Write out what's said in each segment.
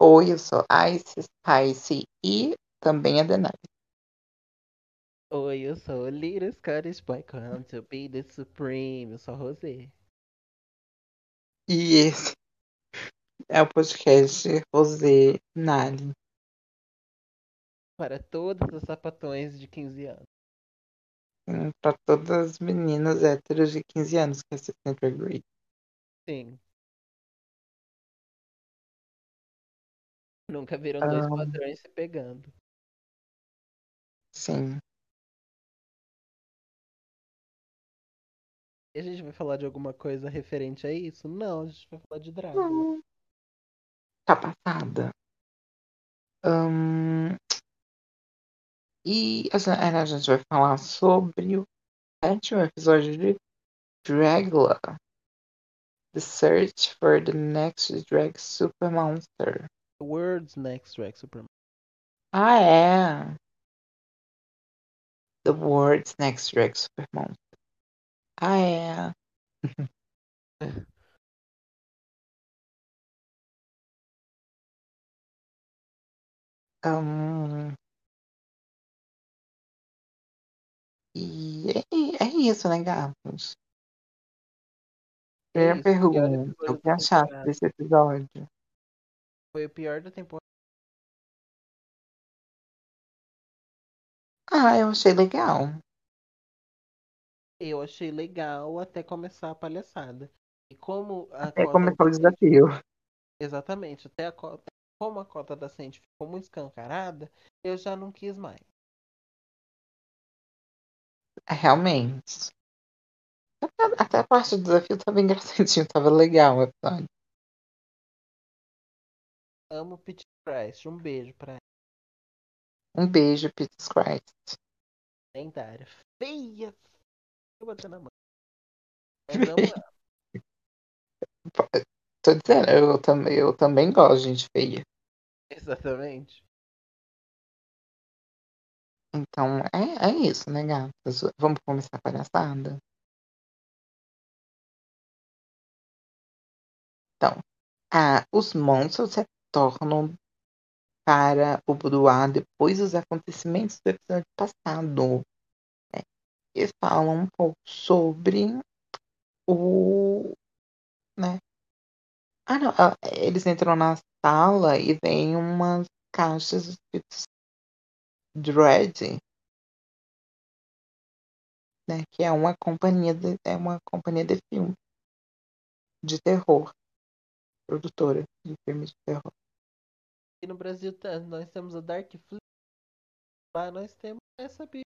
Oi, eu sou Ice Spice e também a Denai. Oi, eu sou o Little Scottish Boy, come to be the supreme. Eu sou a Rosé. E esse é o podcast Rosé Nali. Para todos os sapatões de 15 anos. Para todas as meninas héteros de 15 anos que assistem Drag Race. Sim. Nunca viram dois Ah. padrões se pegando. Sim. E a gente vai falar de alguma coisa referente a isso? Não, a gente vai falar de drag. Hum. Tá passada. Hum, E a gente- a gente vai falar sobre o sétimo episódio de Dragula. The Search for the Next Drag Super Monster. The World's Next Drag Supreme. Ah, é. The World's Next Drag Super Monster. Ah, é. Hum, E é, é isso, né, gatos? É Primeira pergunta. O que temporada. desse episódio? Foi o pior da temporada. Ah, eu achei legal. Eu achei legal até começar a palhaçada. E como a Até cota começar o desafio. Exatamente, até a cota, como a cota da Sandy ficou muito escancarada, eu já não quis mais. É, Realmente. Até, até a parte do desafio tava engraçadinho, tava legal o episódio. Amo Pete Christ, um beijo pra ela, Um beijo, Peter Christ. lendária. Feia! Eu bater na mão. Mas. Tô dizendo, eu também, eu também gosto de gente feia. Exatamente. Então, é, é isso, né, gatas? Vamos começar a palhaçada? Então, ah, os monstros retornam para o boudoir depois dos acontecimentos do episódio passado. né? Eles falam um pouco sobre o. Né? Ah, não. ah, Eles entram na sala e vem umas caixas escritas Dread, né? Que é uma companhia de, é uma companhia de filme de terror, produtora de filmes de terror. E no Brasil tá- nós temos a Dark Flip. Lá nós temos essa bicha.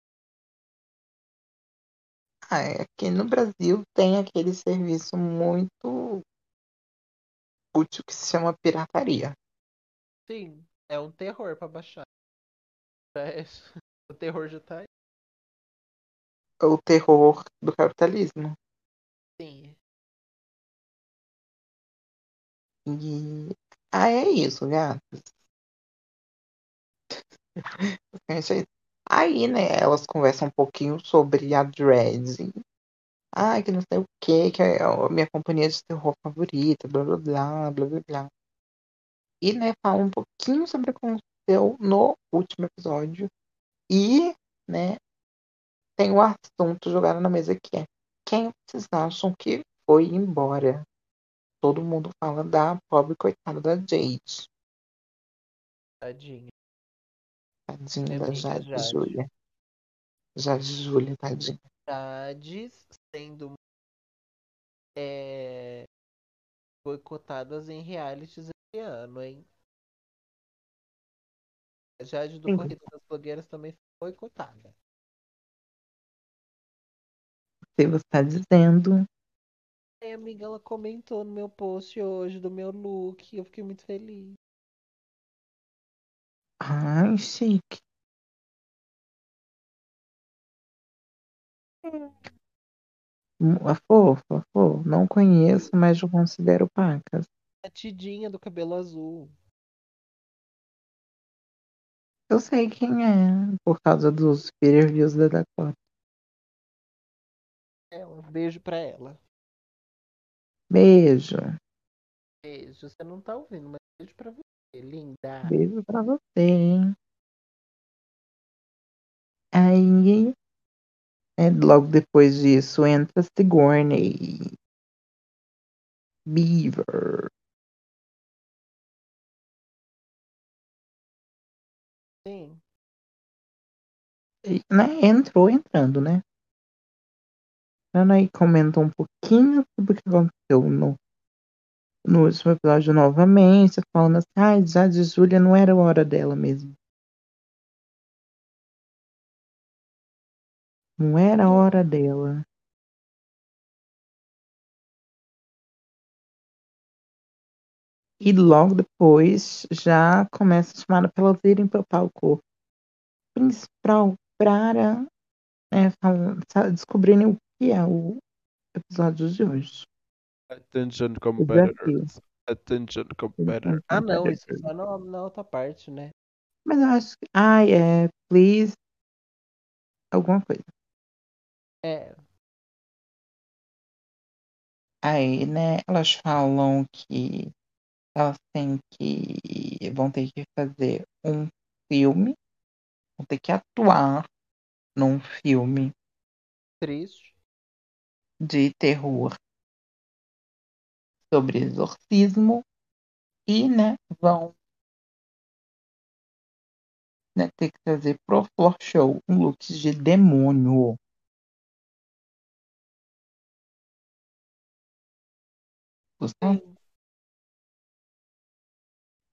Ah, é, aqui no Brasil tem aquele serviço muito útil que se chama pirataria. Sim, é um terror pra baixar. É, O terror já tá aí. O terror do capitalismo. E ah, é isso, gatos. É. Aí, né, elas conversam um pouquinho sobre a Dredd. Ah, que não sei o que, que é a minha companhia de terror favorita, blá blá blá, blá blá blá. E, né, fala um pouquinho sobre o que aconteceu no último episódio. E, né, tem o assunto jogado na mesa que é quem vocês acham que foi embora? Todo mundo fala da pobre coitada da Jade. Tadinha. Tadinha Minha da Jade, Jade. Júlia. Jade Júlia, tadinha. Jades sendo é, boicotadas em realities esse ano, hein? A Jade do Sim. Corrida das Blogueiras também foi boicotada. Se você tá dizendo. Aí, amiga, ela comentou no meu post hoje do meu look. Eu fiquei muito feliz. Ai, chique. Hum, A fofa, fofa. Não conheço, mas eu considero pacas. A Tidinha do cabelo azul. Eu sei quem é, por causa dos peer reviews da Dakota. Ela, beijo pra ela. Beijo. Beijo. Você não tá ouvindo, mas beijo pra você. Linda. Beijo pra você, hein? Aí, é, logo depois disso, entra Sigourney Beaver. Sim. E, né, entrou entrando, né? Ela aí comenta um pouquinho sobre o que aconteceu no, no último episódio novamente, falando assim, ah, já de Júlia não era a hora dela mesmo. Não era a hora dela. E logo depois já começa a chamar pra elas irem pro palco principal para é, falar- descobrirem o que é o episódio de hoje. Attention competitors. Attention competitors. Ah, não, isso é só na, na outra parte, né? Mas eu acho que. Ai, é. Please. Alguma coisa. É. Aí, né, elas falam que elas têm que. vão ter que fazer um filme. Vão ter que atuar num filme Triste. De terror sobre exorcismo. E, né, vão né, ter que trazer pro Floor Show um look de demônio. Gostou? Sim.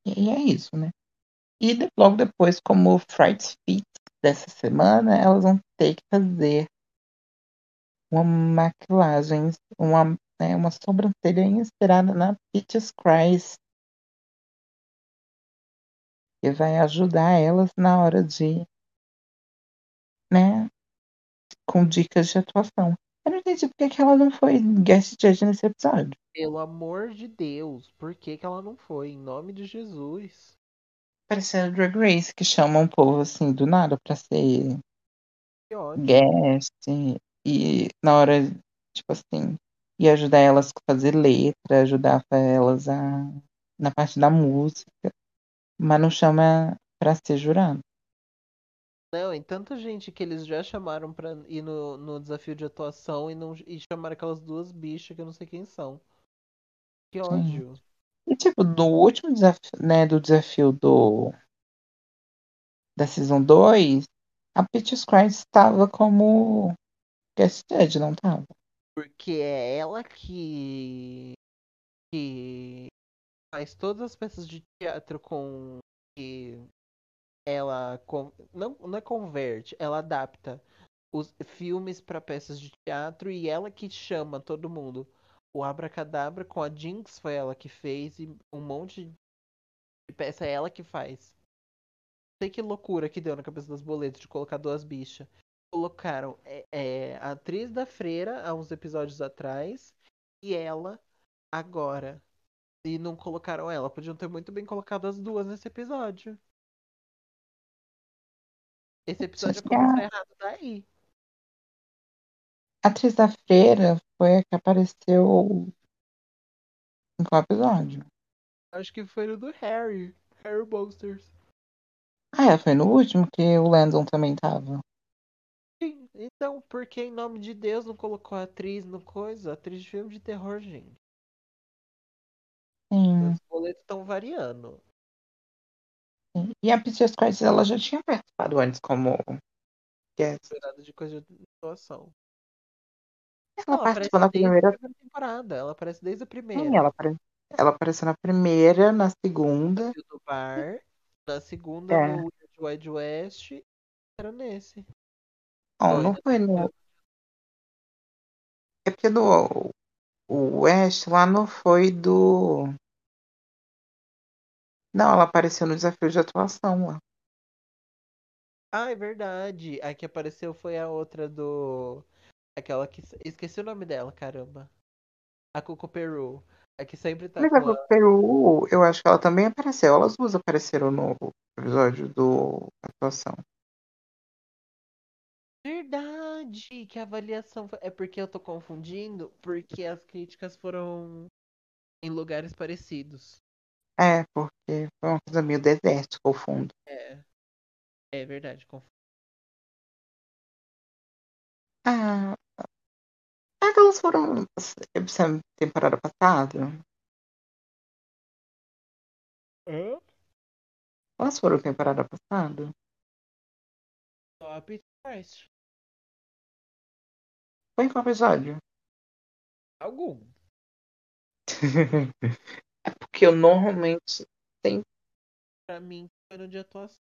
E é isso, né? E de- logo depois, como Fright Fit dessa semana, elas vão ter que fazer uma maquilagem, uma, né, uma sobrancelha inspirada na Peaches Christ, que vai ajudar elas na hora de, né, com dicas de atuação. Eu não entendi porque que ela não foi guest judge nesse episódio. Pelo amor de Deus, por que, que ela não foi? Em nome de Jesus. Parecendo Drag Race, que chama um povo assim do nada pra ser guest e na hora, tipo assim, e ajudar elas a fazer letra, ajudar elas a na parte da música, mas não chama pra ser jurado. Não, em tanta gente que eles já chamaram pra ir no, no desafio de atuação e, não, e chamaram aquelas duas bichas que eu não sei quem são. Que ódio. E tipo, no último desafio, né, do desafio do da Season 2, a Peaches Christ estava como judge, não tava? Porque é ela que. que faz todas as peças de teatro com. que ela. con- não, não é converte, ela adapta os filmes para peças de teatro e ela que chama todo mundo. O Abracadabra com a Jinx foi ela que fez e um monte de peça é ela que faz. Sei que loucura que deu na cabeça das boletas de colocar duas bichas. Colocaram é, é, a atriz da freira há uns episódios atrás e ela agora. E não colocaram ela. Podiam ter muito bem colocado as duas nesse episódio. Esse episódio a- começou errado daí. A atriz da freira foi a que apareceu em qual episódio? Acho que foi no do Harry. Harry Bolsters. Ah, é, foi no último que o Landon também tava. Então por que em nome de Deus não colocou a atriz no coisa? Atriz de filme de terror, gente. Sim. Os boletos estão variando. sim. E a Christ, ela já tinha participado antes como guest. Jurada de coisa de situação. Ela Ela participou na primeira. temporada. Ela aparece desde a primeira. Sim, ela, apare- ela apareceu na primeira, na segunda. Do bar. Na segunda É. no Wild West. Era nesse. Não, Foi, não foi no. É porque do. O West lá não foi do. Não, ela apareceu no desafio de atuação lá. Ah, é verdade. A que apareceu foi a outra do. Aquela que. Esqueci o nome dela, caramba. A Coco Peru. A que sempre tá Mas a a. Peru, eu acho que ela também apareceu. Elas duas apareceram no episódio do atuação. Verdade! Que a avaliação. foi- É porque eu tô confundindo. Porque as críticas foram em lugares parecidos. É, porque foi uma coisa meio desértica ao fundo. É. É verdade. conf- Ah, elas foram temporada passada? Hã? Elas foram temporada passada? Só a Price. Foi em qual episódio? Algum. é porque eu normalmente tenho. Pra mim, no de atuação.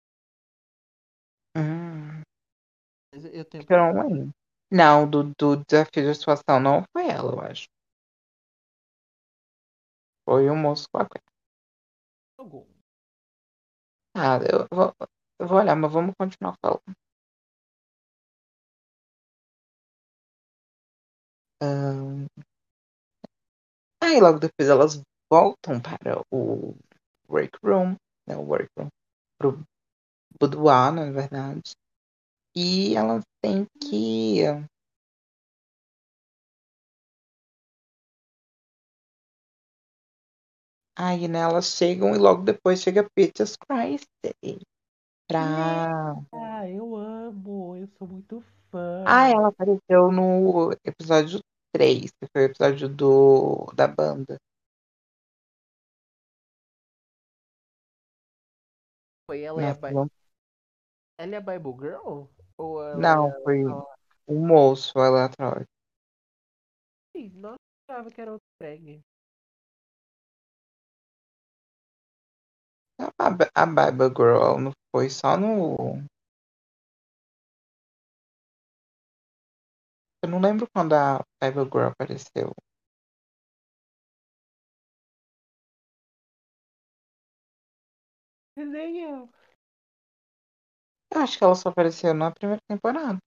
Mas eu tenho não. Não, do, do desafio de atuação não foi ela, eu acho. Foi o moço com a algum. Ah, eu vou, eu vou olhar, mas vamos continuar falando. Ahn. Aí logo depois elas voltam para o break room, né, o workroom, pro boudoir, na verdade. E elas têm que Aí, né, elas chegam e logo depois chega Peaches Christ pra... Ah, eu amo. Eu sou muito fã. Ah, ela apareceu no episódio 3, que foi o episódio do... da banda. Foi ela e a Nossa, Bi- não, Ela é a Bible Girl? Ou ela não, foi o moço aleatório. Nossa, eu achava que era outro drag. A, a Bible Girl não foi só no... Eu não lembro quando a Bible Girl apareceu. Nem eu. Eu acho que ela só apareceu na primeira temporada.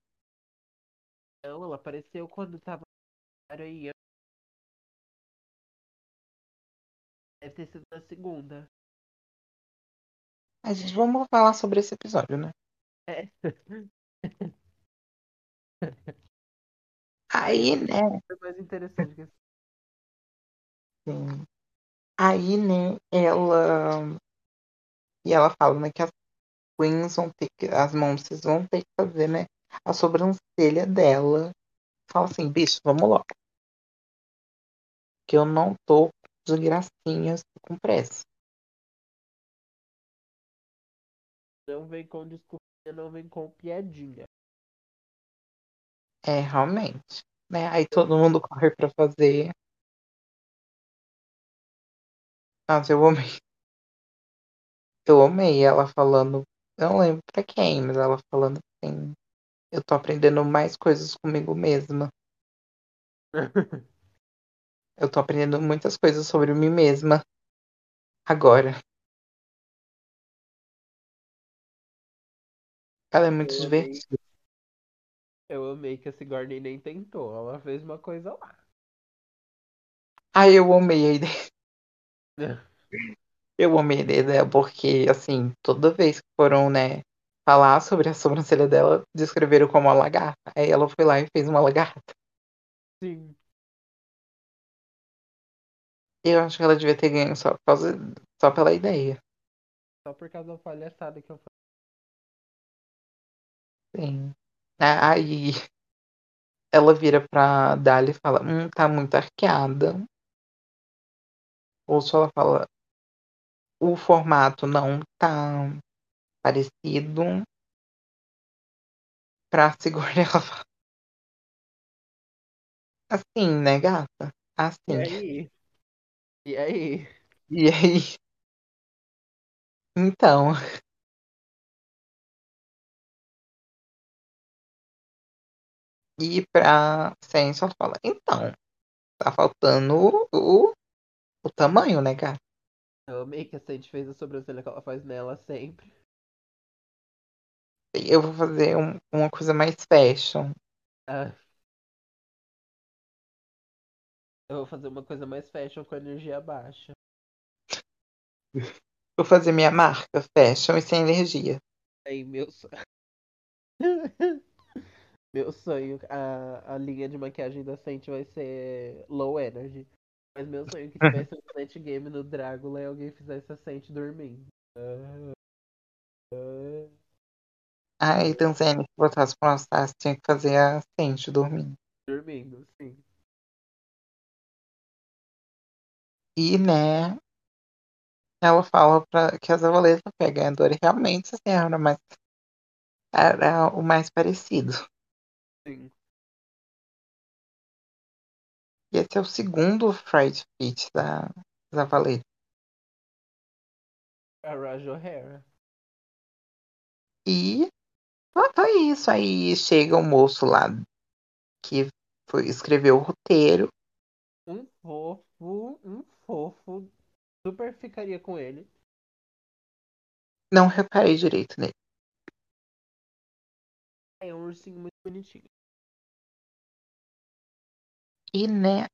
Não, ela apareceu quando tava aí. Deve ter sido na segunda. A gente vamos falar sobre esse episódio, né? É. Aí, né? Foi mais interessante que. Sim. Aí, né, ela. E ela fala, né, que as queens vão ter que. As vão ter que fazer, né? A sobrancelha dela. Fala assim, bicho, vamos logo. Que eu não tô de gracinhas com pressa. Não vem com desculpinha, não vem com piadinha. É, realmente. Né? Aí todo mundo corre pra fazer. Nossa, eu amei. Eu amei ela falando. Eu não lembro pra quem, mas ela falando assim. Eu tô aprendendo mais coisas comigo mesma. Eu tô aprendendo muitas coisas sobre mim mesma. Agora. Ela é muito divertida. Eu amei que a Sigourney nem tentou. Ela fez uma coisa lá. Ai, eu amei a ideia. Eu amei a ideia porque, assim, toda vez que foram, né, falar sobre a sobrancelha dela, descreveram como uma lagarta. Aí ela foi lá e fez uma lagarta. Sim. Eu acho que ela devia ter ganho só, por causa, só pela ideia. Só por causa da palhaçada que eu falei. Sim. Ah, Aí ela vira pra Dali e fala, hum, tá muito arqueada. Ou só ela fala, o formato não tá parecido. Pra segurar ela fala, assim, né, gata? E Assim. aí? E aí? E aí? Então, e pra Ciência ela fala, então, tá faltando o, o tamanho, né, gata? Eu amei que a Sandy fez a sobrancelha que ela faz nela sempre. Eu vou fazer um- uma coisa mais fashion. Ah. Eu vou fazer uma coisa mais fashion com energia baixa. Vou fazer minha marca fashion e sem energia. Aí, meu sonho. meu sonho, a, a linha de maquiagem da Sandy vai ser low energy. Mas meu sonho é que tivesse um Sente Game no Drácula e alguém fizesse a Sente dormindo. Ah, ah. Aí, Tanzânia, se botasse pra mostrar, você tinha que fazer a Sente dormindo. Dormindo, sim. E, né, ela fala pra, que a Zavaleta pega a Dory. Realmente, assim, era, mais, era o mais parecido. E esse é o segundo Fright Fit da Zavaleta. A Raj O'Hara. E foi isso. Aí chega o moço lá que foi, escreveu o roteiro. Um fofo, um fofo. Super ficaria com ele. Não reparei direito nele. É um ursinho muito bonitinho. E, né,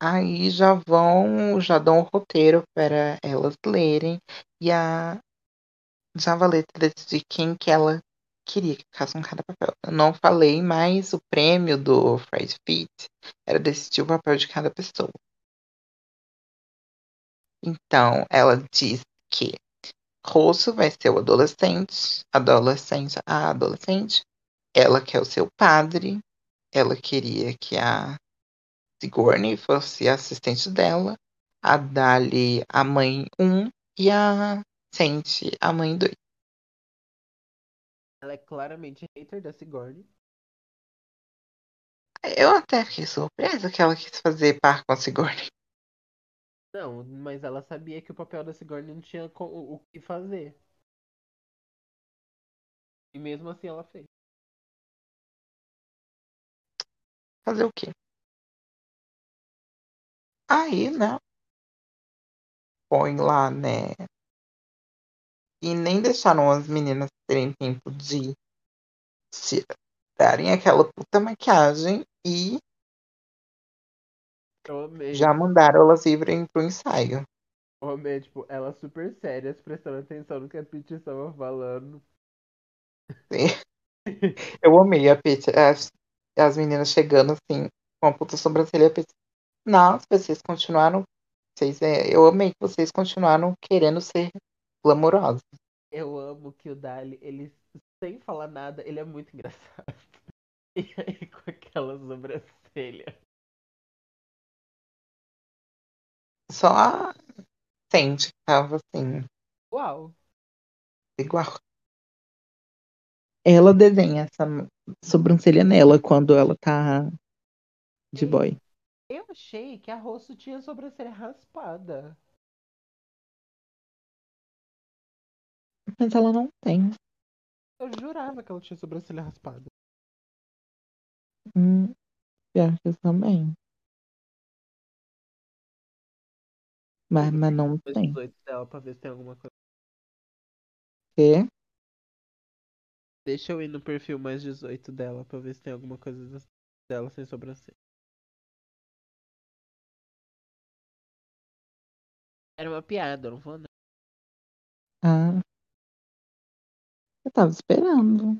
aí já vão, já dão o roteiro para elas lerem. E a Zavaleta decidir quem que ela queria que ficasse com cada papel. Eu não falei, mas o prêmio do Fright Fit era decidir o papel de cada pessoa. Então, ela diz que Rosso vai ser o adolescente, adolescente, a adolescente. Ela quer o seu padre. Ela queria que a Sigourney fosse a assistente dela. A Dali, a mãe 1. E a Sente, a mãe 2. Ela é claramente hater da Sigourney. Eu até fiquei surpresa que ela quis fazer par com a Sigourney. Não, mas ela sabia que o papel da Sigourney não tinha o o que fazer. E mesmo assim ela fez. Fazer o quê? Aí, né? Põe lá, né? E nem deixaram as meninas terem tempo de tirarem aquela puta maquiagem e Eu amei. já mandaram elas irem pro ensaio. Eu amei, tipo, elas super sérias, prestando atenção no que a Peach estava falando. Eu amei a Pete, as, as meninas chegando assim, com a puta sobrancelha. A Pete, Nossa, vocês continuaram. Vocês, é, eu amei que vocês continuaram querendo ser glamourosos. Eu amo que o Dali, ele, sem falar nada, ele é muito engraçado. E aí, com aquela sobrancelha. Só Sente que tava assim, Uau! igual. Ela desenha essa sobrancelha nela quando ela tá de boy. Eu achei que a Rosso tinha sobrancelha raspada. Mas ela não tem. Eu jurava que ela tinha sobrancelha raspada. Hum, pior que eu também. Mas, mas não tem. 18 dela pra ver se tem alguma coisa. Quê? Deixa eu ir no perfil mais 18 dela pra ver se tem alguma coisa dela sem sobrancelha. Era uma piada, não vou não. Ah. Eu tava esperando.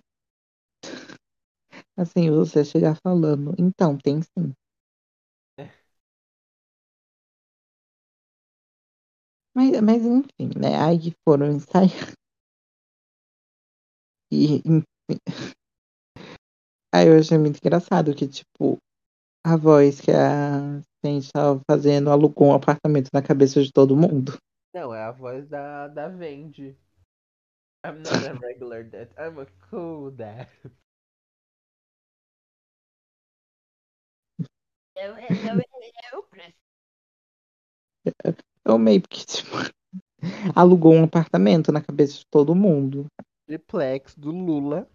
Assim, você chegar falando. Então, tem sim. É. Mas, mas enfim, né? Aí foram ensaiar. E, enfim. Aí eu achei muito engraçado que, tipo, a voz que a gente tava fazendo alugou um apartamento na cabeça de todo mundo. Não, é a voz da, da Vendi. I'm not a regular dad, I'm a cool dad. Eu, eu, eu, preciso. Eu meio que, tipo, alugou um apartamento na cabeça de todo mundo. Triplex do Lula.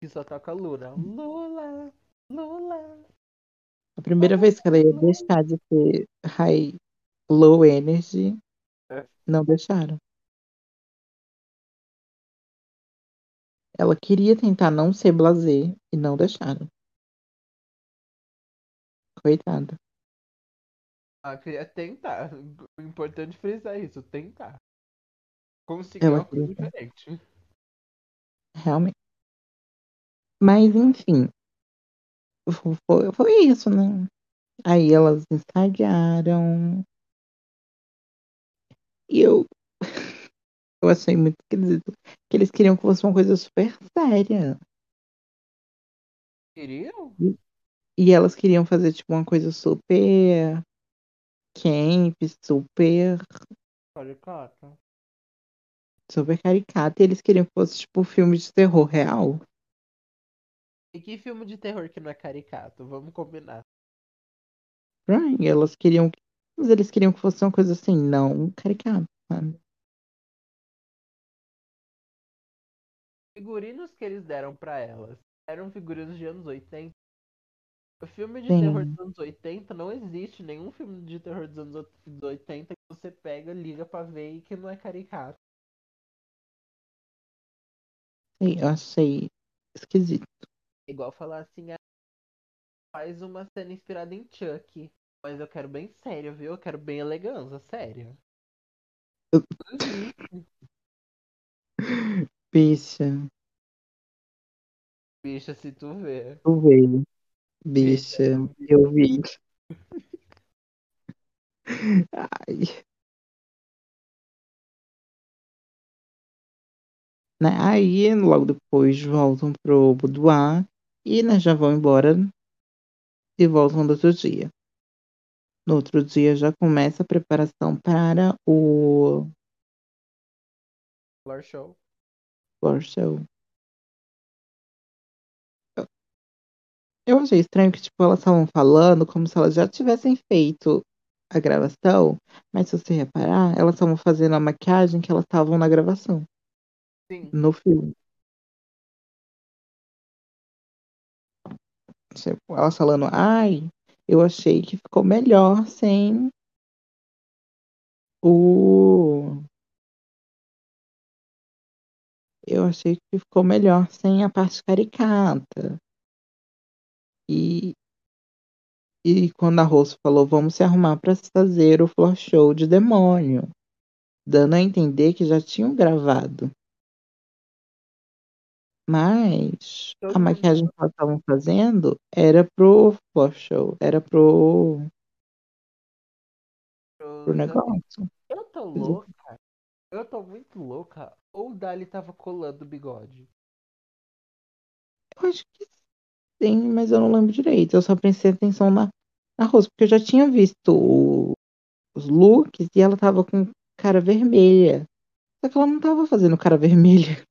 Que só toca Lula. Lula, Lula. A primeira vez que ela ia deixar de ser high, low energy, É. não deixaram. Ela queria tentar não ser blasé e não deixaram. Coitada. Ah, queria tentar. O importante é frisar isso, tentar. Conseguir Ela uma coisa diferente. Realmente. Mas, enfim. Foi, foi isso, né? Aí elas ensaiaram. E eu. Eu achei muito esquisito. Que eles queriam que fosse uma coisa super séria. Queriam? E elas queriam fazer, tipo, uma coisa super. Camp, super. Caricata. Super caricata. E eles queriam que fosse, tipo, filme de terror real. E que filme de terror que não é caricato? Vamos combinar. E elas queriam. Mas eles queriam que fosse uma coisa assim, não caricata, sabe? Figurinos que eles deram pra elas eram figurinos de anos 80. O filme de Sim. terror dos anos 80 não existe nenhum filme de terror dos anos 80 que você pega, liga pra ver e que não é caricato. Sim, eu achei esquisito. Igual falar assim, ah, faz uma cena inspirada em Chuck. Mas eu quero bem sério, viu? Eu quero bem elegância, sério. Bicha, Bicha, se tu vê. eu vi. Bicha, eu vi. Ai. Né? Aí, logo depois, voltam pro boudoir e né, já vão embora e voltam no outro dia. No outro dia já começa a preparação para o Floor show. floor show. Eu achei estranho que, tipo, elas estavam falando como se elas já tivessem feito a gravação, mas se você reparar, elas estavam fazendo a maquiagem que elas estavam na gravação, Sim. no filme. Elas falando, ai, eu achei que ficou melhor sem o. Eu achei que ficou melhor sem a parte caricata. E, e quando a Rose falou, vamos se arrumar para fazer o floor show de demônio, dando a entender que já tinham gravado. Mas a maquiagem que elas estavam fazendo era pro floor show, era pro, pro negócio. Eu tô louca. Eu tô muito louca. Ou o Dali tava colando o bigode. Eu acho que sim, mas eu não lembro direito. Eu só prestei atenção na, na Rose, porque eu já tinha visto o- os looks e ela tava com cara vermelha. Só que ela não tava fazendo cara vermelha.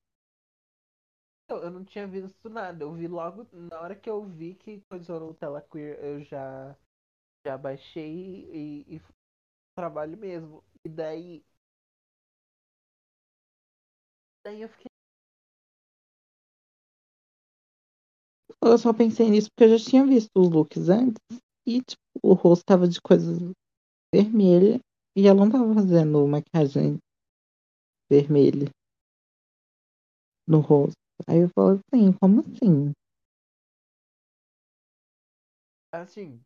Eu, eu não tinha visto nada. Eu vi logo na hora que eu vi que coisou no Tela Queer, eu já já baixei e, e trabalho mesmo. E daí daí eu fiquei Eu só pensei nisso porque eu já tinha visto os looks antes. E, tipo, o rosto tava de coisa vermelha e ela não tava fazendo maquiagem vermelha no rosto. Aí eu falei assim, como assim? assim.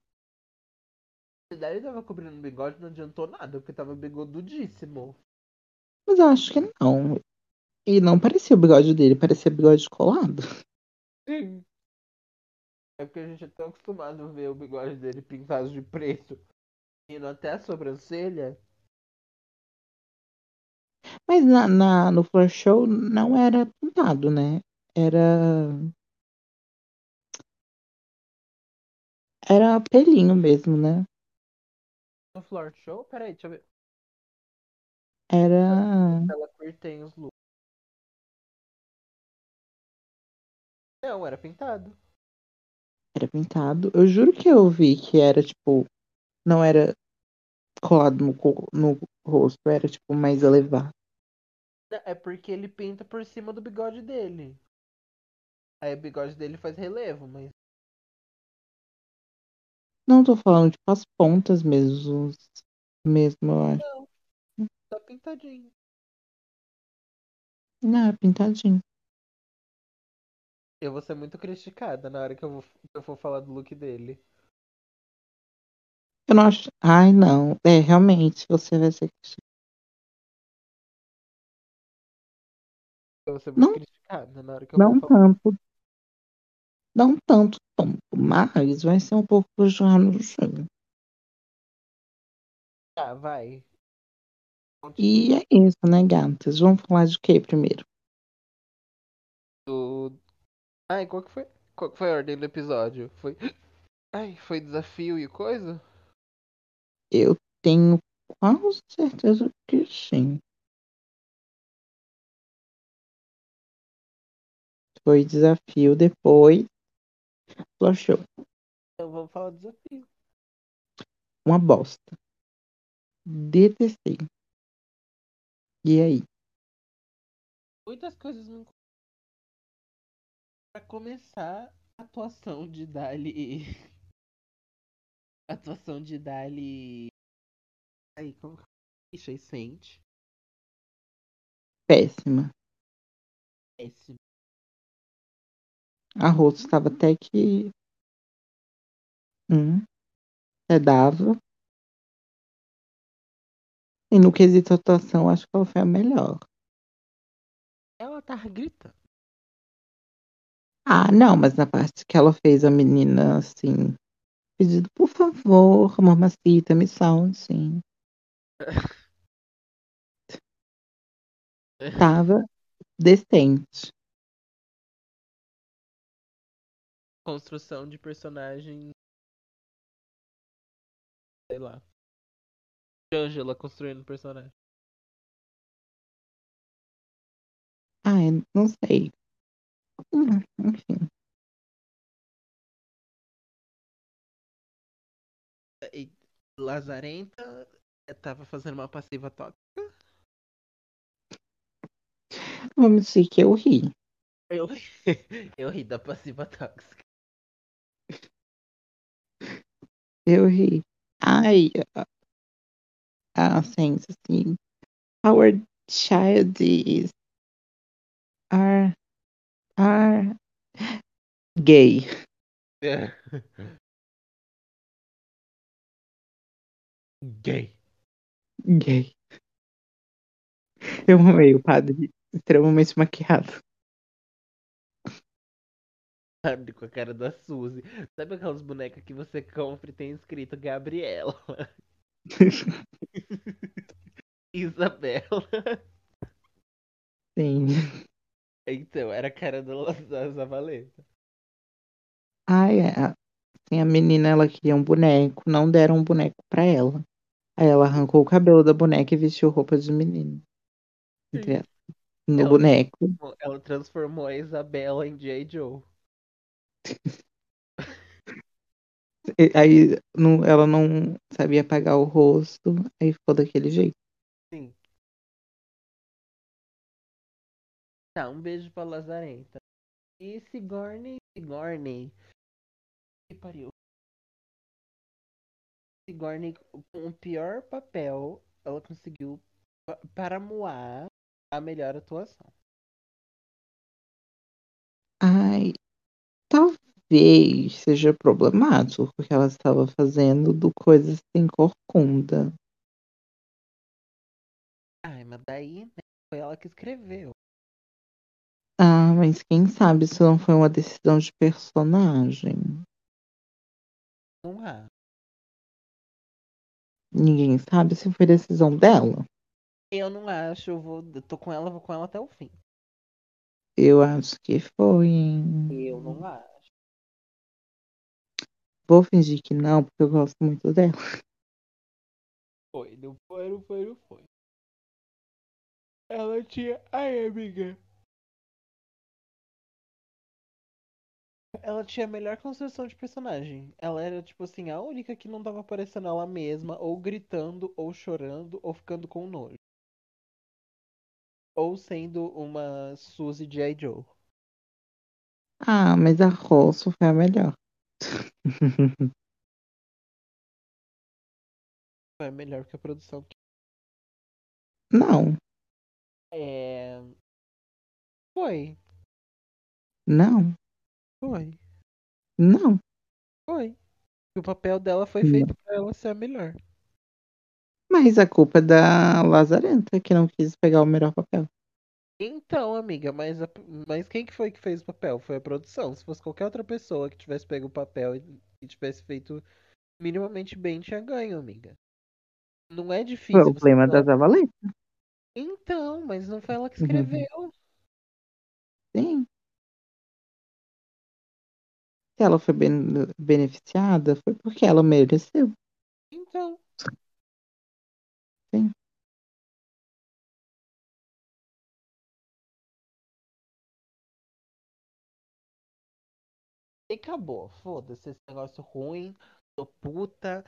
Se Dali tava cobrindo o bigode, não adiantou nada, porque tava bigodudíssimo. Mas eu acho que não. E não parecia o bigode dele, parecia bigode colado. Sim. É porque a gente é tão acostumado a ver o bigode dele pintado de preto, indo até a sobrancelha. Mas na, na- no floor show não era pintado, né? Era. Era pelinho mesmo, né? No floor show? Peraí, deixa eu ver. Era. Ela Queer tem os looks. Não, era pintado. Era pintado. Eu juro que eu vi que era, tipo. Não era colado no, no rosto, era, tipo, mais elevado. É porque ele pinta por cima do bigode dele. Aí o bigode dele faz relevo, mas. Não tô falando, tipo, as pontas mesmo. Mesmo, eu acho. Não. Tá pintadinho. Não, é pintadinho. Eu vou ser muito criticada na hora que eu, vou, eu for falar do look dele. Eu não acho. Ai, não. É, realmente, você vai ser. Eu vou ser muito Não. criticada na hora que eu Não tanto. Não tanto tonto, mas vai ser um pouco já no chão. Tá, vai. E é isso, né, gatas? Vamos falar de quê primeiro? Do... Ai, qual que foi? Qual que foi a ordem do episódio? Foi. Ai, foi desafio e coisa? Eu tenho quase certeza que sim. Foi desafio depois. Floor show. Então vamos falar do desafio. Uma bosta. Detestei. E aí? Muitas coisas não. Pra começar, a atuação de Dali. A atuação de Dali. Aí, como que Ixi, sente? Péssima. Péssimo. A Rose estava até que. Hum. É dava. E no quesito atuação, acho que ela foi a melhor. Ela tá gritando. Ah, não, mas na parte que ela fez a menina assim. Pedido, por favor, mamacita, me salve, sim. Tava decente. Construção de personagem. Sei lá. Angela construindo personagem. Ah, eu não sei. Hum, Enfim. E Lazarenta eh, tava fazendo uma passiva tóxica. Vamos dizer que eu ri. Eu, eu ri da passiva tóxica. Eu ri. Ai, a- sense assim. Our child is are are gay. Gay. Gay. Eu amei o padre extremamente maquiado. Sabe, com a cara da Suzy. Sabe aquelas bonecas que você compra e tem escrito Gabriela? Isabela. Sim. Então, era a cara da, da Zavaleta. Ai, é, a, assim, a menina ela queria um boneco, não deram um boneco pra ela. Aí ela arrancou o cabelo da boneca e vestiu roupa de menino. Ela- No Ela- boneco. Ela transformou a Isabela em J. Joe. Aí não, ela não sabia apagar o rosto, aí ficou daquele jeito. Sim. Tá, um beijo pra Lazarenta. E Sigourney, Sigourney. Que pariu. Sigourney, com o pior papel, ela conseguiu, pa- para Moá, a melhor atuação. Ai, talvez seja problemático, porque ela estava fazendo do coisas sem corcunda. Ai, mas daí, né, foi ela que escreveu. Ah, mas quem sabe isso não foi uma decisão de personagem. Não há. Ninguém sabe se foi decisão dela. Eu não acho, eu vou. Eu tô com ela, vou com ela até o fim. Eu acho que foi, hein? Eu não acho. Vou fingir que não, porque eu gosto muito dela. Foi, não foi, não foi, não foi. Ela tinha. Ai, amiga. Ela tinha a melhor construção de personagem. Ela era, tipo assim, a única que não tava aparecendo ela mesma, ou gritando, ou chorando, ou ficando com nojo. Ou sendo uma Suzy J. Joe. Ah, mas a Rosso foi a melhor. Foi melhor que a produção. Não, É. Foi, não, foi, não. foi. O papel dela foi Não. feito pra ela ser a melhor. Mas a culpa é da Lazarenta, que não quis pegar o melhor papel. Então, amiga, mas, a- mas quem que foi que fez o papel? Foi a produção. Se fosse qualquer outra pessoa que tivesse pego o papel e, e tivesse feito minimamente bem, tinha ganho, amiga. Não é difícil você Problema falar. das avaletas. Então, mas não foi ela que Uhum. escreveu. Sim. Se ela foi ben- beneficiada, foi porque ela mereceu. Então. Sim. E acabou. Foda-se esse negócio ruim. Tô puta.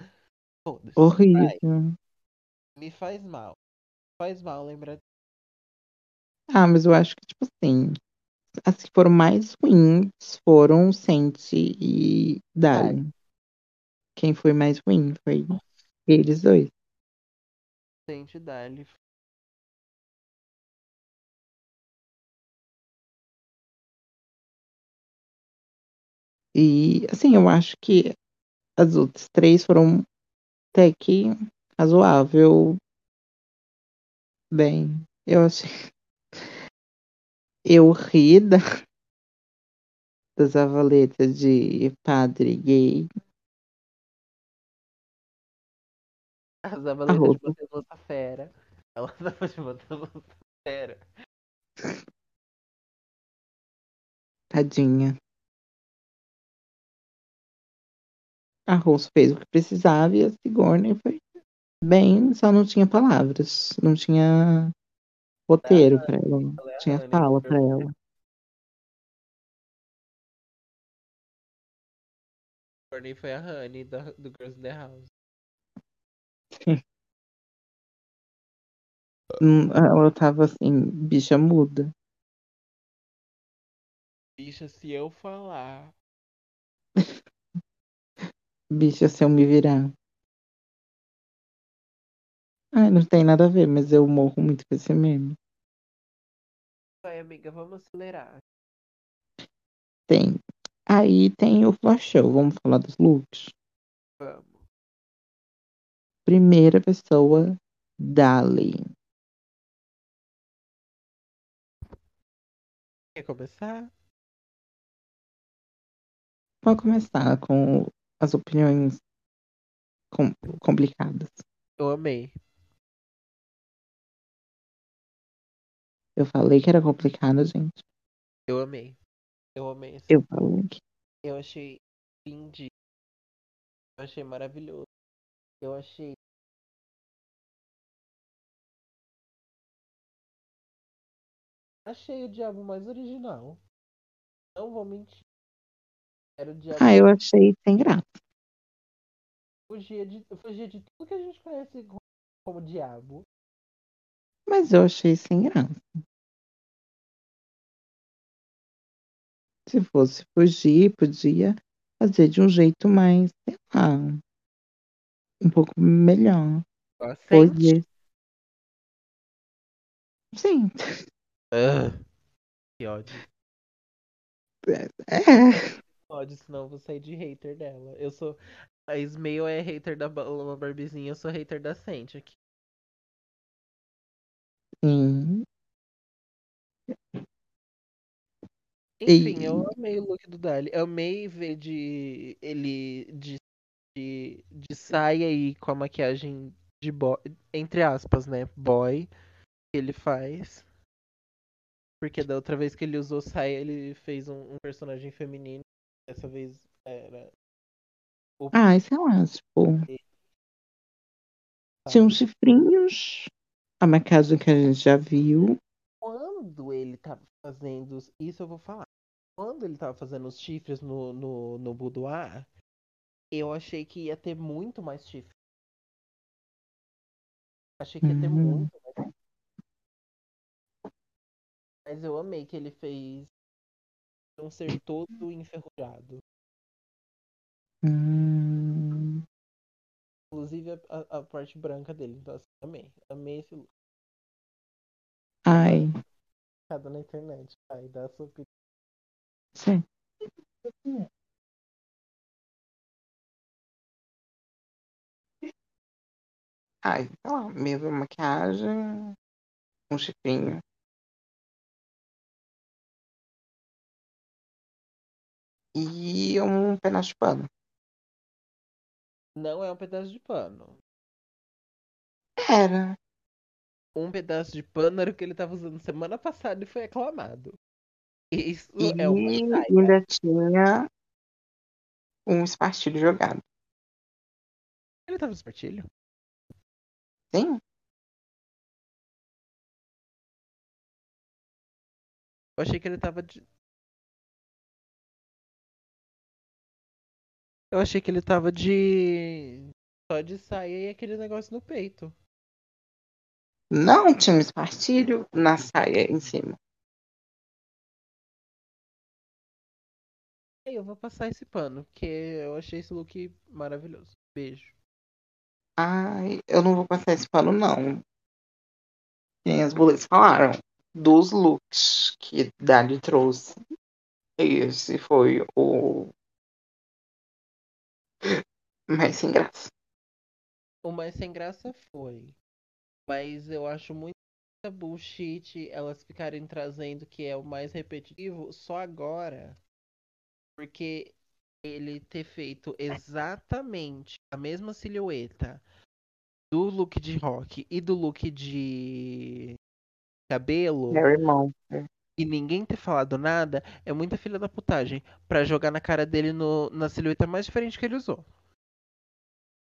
Foda-se. Horrível. Vai, me faz mal. Faz mal lembrar. Ah, mas eu acho que, tipo assim, as que foram mais ruins foram Sente e Dali. Quem foi mais ruim foi eles dois. Sente Dali. E, assim, eu acho que as outras três foram até que razoável. Bem, eu achei. Eu ri da- das avaletas de padre gay. As avaletas de moça fera. Ela tava de moça fera. Tadinha. A Rose fez o que precisava e a Sigourney foi bem, só não tinha palavras. Não tinha roteiro pra ela. Não é tinha fala pra ela. Courtney foi a Honey da, do Girls in the House. Hum, Ela tava assim, bicha muda. Bicha, se eu falar. Bicha, se eu me virar. Ai, não tem nada a ver, mas eu morro muito com esse meme. Vai, amiga, vamos acelerar. Tem. Aí tem o flash show. Vamos falar dos looks. Vamos. Primeira pessoa, Dali. Quer começar? Pode começar com as opiniões com- complicadas. Eu amei. Eu falei que era complicado, gente. Eu amei. Eu amei. esse- Eu falei que. Eu achei. Eu achei maravilhoso. Eu achei. Achei o diabo mais original. Não vou mentir. Era o diabo Ah, eu achei sem graça. fugia de, fugia de tudo que a gente conhece como, como diabo. Mas eu achei sem graça. Se fosse fugir, podia fazer de um jeito mais, sei lá, um pouco melhor. É. Sim. Ah, que ódio. É. ódio, senão eu vou sair de hater dela. Eu sou. A Ismael é hater da Ba- Barbizinha, eu sou hater da Sente aqui. Sim. Enfim, E- eu amei o look do Dali. Amei ver de ele de, de, de saia e com a maquiagem de boy, entre aspas, né? Boy que ele faz. Porque da outra vez que ele usou saia, ele fez um, um personagem feminino. Dessa vez era. O Ai, sei lá, tipo, tinha uns chifrinhos, a maquiagem que a gente já viu. quando ele tava fazendo. Isso eu vou falar. Quando ele tava fazendo os chifres no, no, no boudoir, eu achei que ia ter muito mais chifre. Achei que ia ter Uhum. muito mais. Mas eu amei que ele fez um ser todo enferrujado. Hum, Inclusive a, a- a parte branca dele. Então, assim, amei. Amei esse look. ai, Cada na internet. Aí dá a sua opinião. sim. Ai, sei lá, mesma maquiagem, um chifrinho. E um pedaço de pano. Não é um pedaço de pano. Era. Um pedaço de pano era o que ele tava usando semana passada e foi aclamado. Isso E é uma saia. ainda tinha um espartilho jogado. Ele tava no espartilho? Sim? Eu achei que ele tava de. Eu achei que ele tava de. Só de saia e aquele negócio no peito. Não tinha um espartilho na saia em cima. Eu vou passar esse pano, porque eu achei esse look maravilhoso. Beijo. Ai, eu não vou passar esse pano, não. E as boletas falaram dos looks que Dali trouxe. Esse foi o mais sem graça. O mais sem graça foi. Mas eu acho muito bullshit elas ficarem trazendo que é o mais repetitivo só agora. Porque ele ter feito exatamente a mesma silhueta do look de rock e do look de cabelo Harry Monster. E ninguém ter falado nada é muita filha da putagem pra jogar na cara dele no, na silhueta mais diferente que ele usou.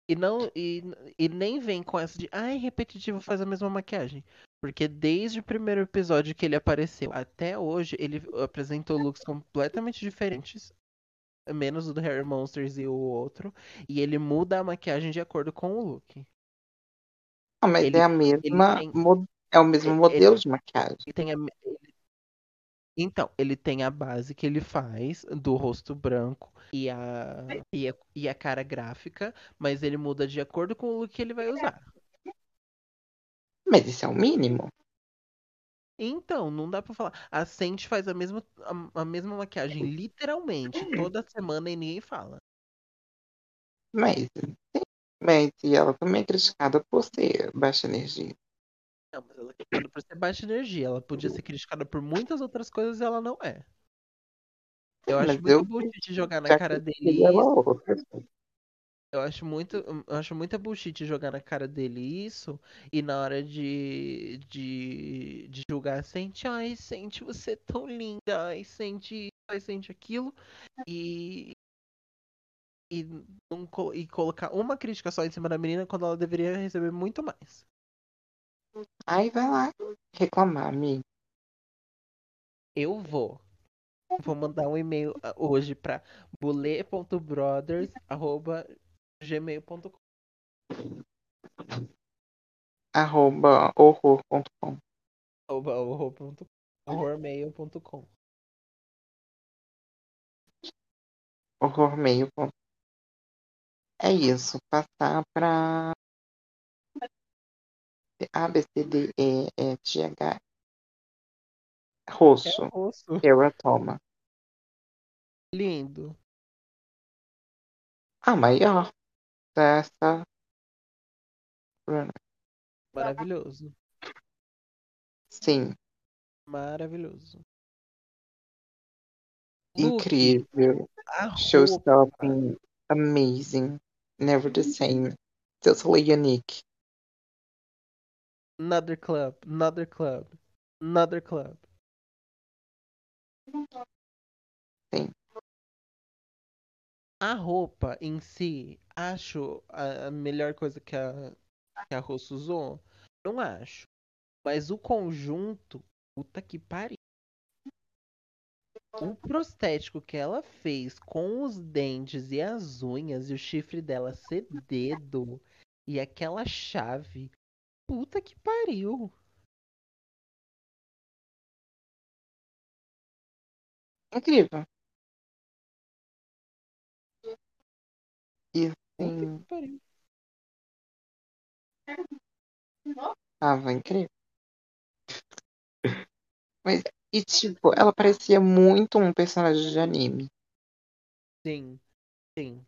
E não e, e nem vem com essa de ai, repetitivo faz a mesma maquiagem. Porque desde o primeiro episódio que ele apareceu até hoje, ele apresentou looks completamente diferentes. Menos o do Harry Monsters e o outro. E ele muda a maquiagem de acordo com o look. Ah, mas Ele- é a mesma. tem- É o mesmo ele- modelo de maquiagem. Ele tem a... Então, ele tem a base que ele faz do rosto branco e a... E, a... e a cara gráfica, mas ele muda de acordo com o look que ele vai usar. Mas isso é o mínimo. Então, não dá pra falar. A Sente faz a mesma, a, a mesma maquiagem, literalmente, toda semana e ninguém fala. Mas, mas e ela também é criticada por ser baixa energia. Não, mas ela é criticada por ser baixa energia. Ela podia ser criticada por muitas outras coisas e ela não é. Eu acho Mas muito eu bullshit jogar na cara dele ela isso. Eu acho muito, eu acho muita bullshit jogar na cara dele isso e na hora de, de, de julgar Sente, ai, Sente, você é tão linda, ai, Sente, ai, Sente aquilo e e, co- e colocar uma crítica só em cima da menina quando ela deveria receber muito mais. Aí vai lá reclamar, amigo. Eu vou. Vou mandar um e-mail ah, hoje pra bule.brothers.gmail.com Arroba horror.com. arroba horror.com, horrormail.com Horrormeio.com. É isso. Passar pra A, B, C, D, E, F, G, H. É Rosso. osso. Teratoma. Lindo. A maior dessa. Maravilhoso. Sim, Maravilhoso. Incrível. Showstopping. Amazing. Never the same. Totally unique. Another club, another club, another club. Sim. A roupa em si, acho a melhor coisa que a, que a Rosso usou? Não acho. Mas o conjunto, puta que pariu. O prostético que ela fez com os dentes e as unhas e o chifre dela ser dedo e aquela chave, puta que pariu. Incrível. E Puta assim, que pariu. tava incrível. Mas, e tipo, ela parecia muito um personagem de anime. Sim, sim,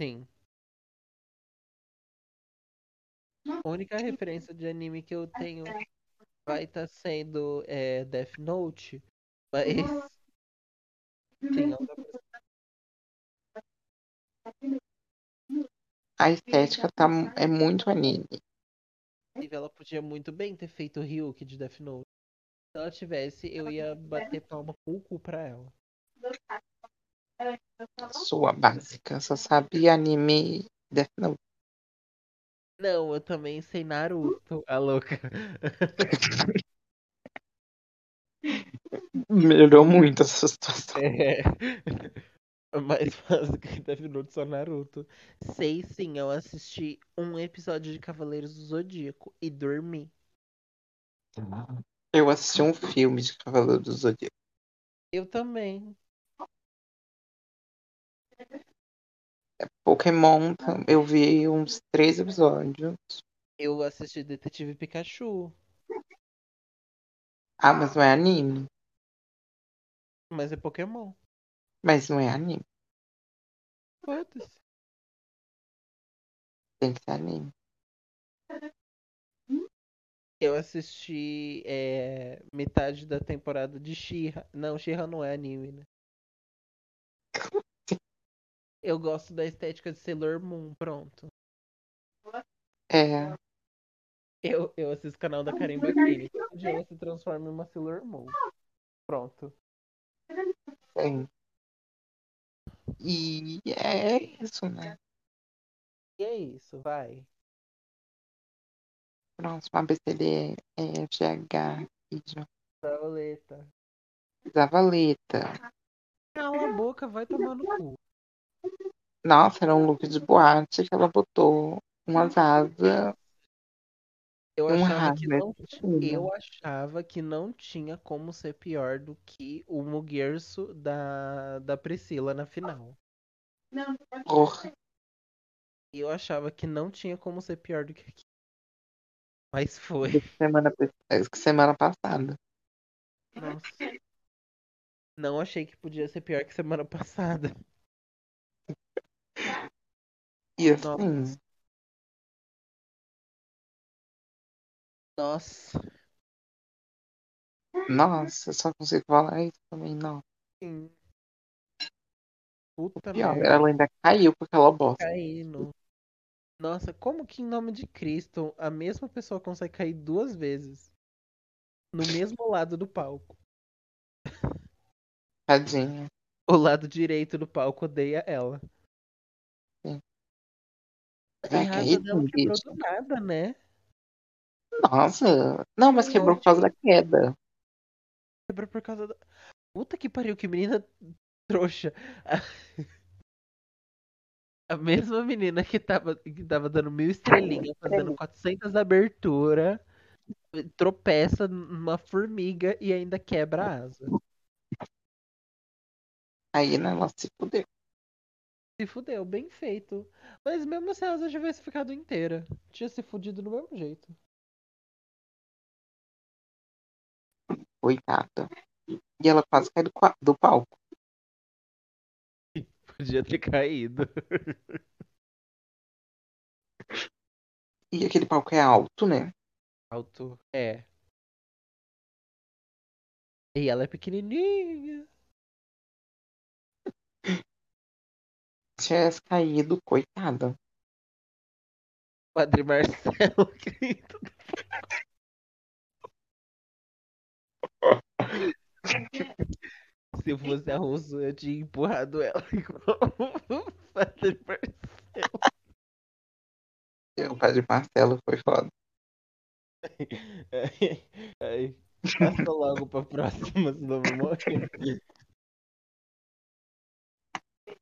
sim. A única referência de anime que eu tenho vai estar sendo é, Death Note, mas sim, tá parecendo A estética tá, é muito anime. Ela podia muito bem ter feito o de Death Note. Se ela tivesse, eu ia bater palma com o cu pra ela. Sua básica, só sabe anime Death Note. Não, eu também sei Naruto, a louca. Melhorou muito essa situação. É. Mais fácil que Death Note só Naruto. Sei sim, eu assisti um episódio de Cavaleiros do Zodíaco e dormi. Eu assisti um filme de Cavaleiro do Zodíaco. Eu também. Pokémon, eu vi uns três episódios. Eu assisti Detetive Pikachu. Ah, mas não é anime. Mas é Pokémon. Mas não é anime. Foda-se. Tem que ser anime. Eu assisti é, metade da temporada de She-Ra. Não, She-Ra não é anime, né? Eu gosto da estética de Sailor Moon, pronto. É. Eu, eu assisto o canal da Karen Bakini. Todo dia ela se transforma em uma Sailor Moon. Pronto. Sim. E é isso, né? E é isso, vai. Próximo ABCD é GH e Violeta. Zavaleta. Cala a boca, vai tomar no cu. Nossa, era um look de boate que ela botou umas asas. Eu Um achava, que não, eu achava que não tinha como ser pior do que o Muguerço da, da Priscila na final. Porra. E eu achava que não tinha como ser pior do que aquilo. Mas foi. Semana, que semana passada. Nossa. Não achei que podia ser pior que semana passada. E assim, Nossa. nossa, eu só consigo falar isso também, não. Sim. Puta Pior, merda. ela ainda caiu com aquela bosta. Caindo. Nossa, como que em nome de Cristo a mesma pessoa consegue cair duas vezes? No mesmo lado do palco. Tadinha. O lado direito do palco odeia ela. Dela quebrou do nada, né? Nossa. Não, mas quebrou por causa da queda. Quebrou por causa da. Puta que pariu, que menina trouxa. A mesma menina que tava, que tava dando mil estrelinhas, fazendo 400 abertura, tropeça numa formiga e ainda quebra a asa. Aí né, ela se fudeu. Se fudeu, bem feito. Mas mesmo se a asa tivesse ficado inteira, tinha se fudido do mesmo jeito. Coitada. E ela quase caiu do, do palco. Podia ter caído. E aquele palco é alto, né? Alto. É. E ela é pequenininha. Se tivesse caído, coitada. Padre Marcelo, querido. Se fosse a Rosso, eu tinha empurrado ela igual o Padre Marcelo. O padre Marcelo foi foda. Ai, ai. Passa logo pra próxima, senão eu vou morrer.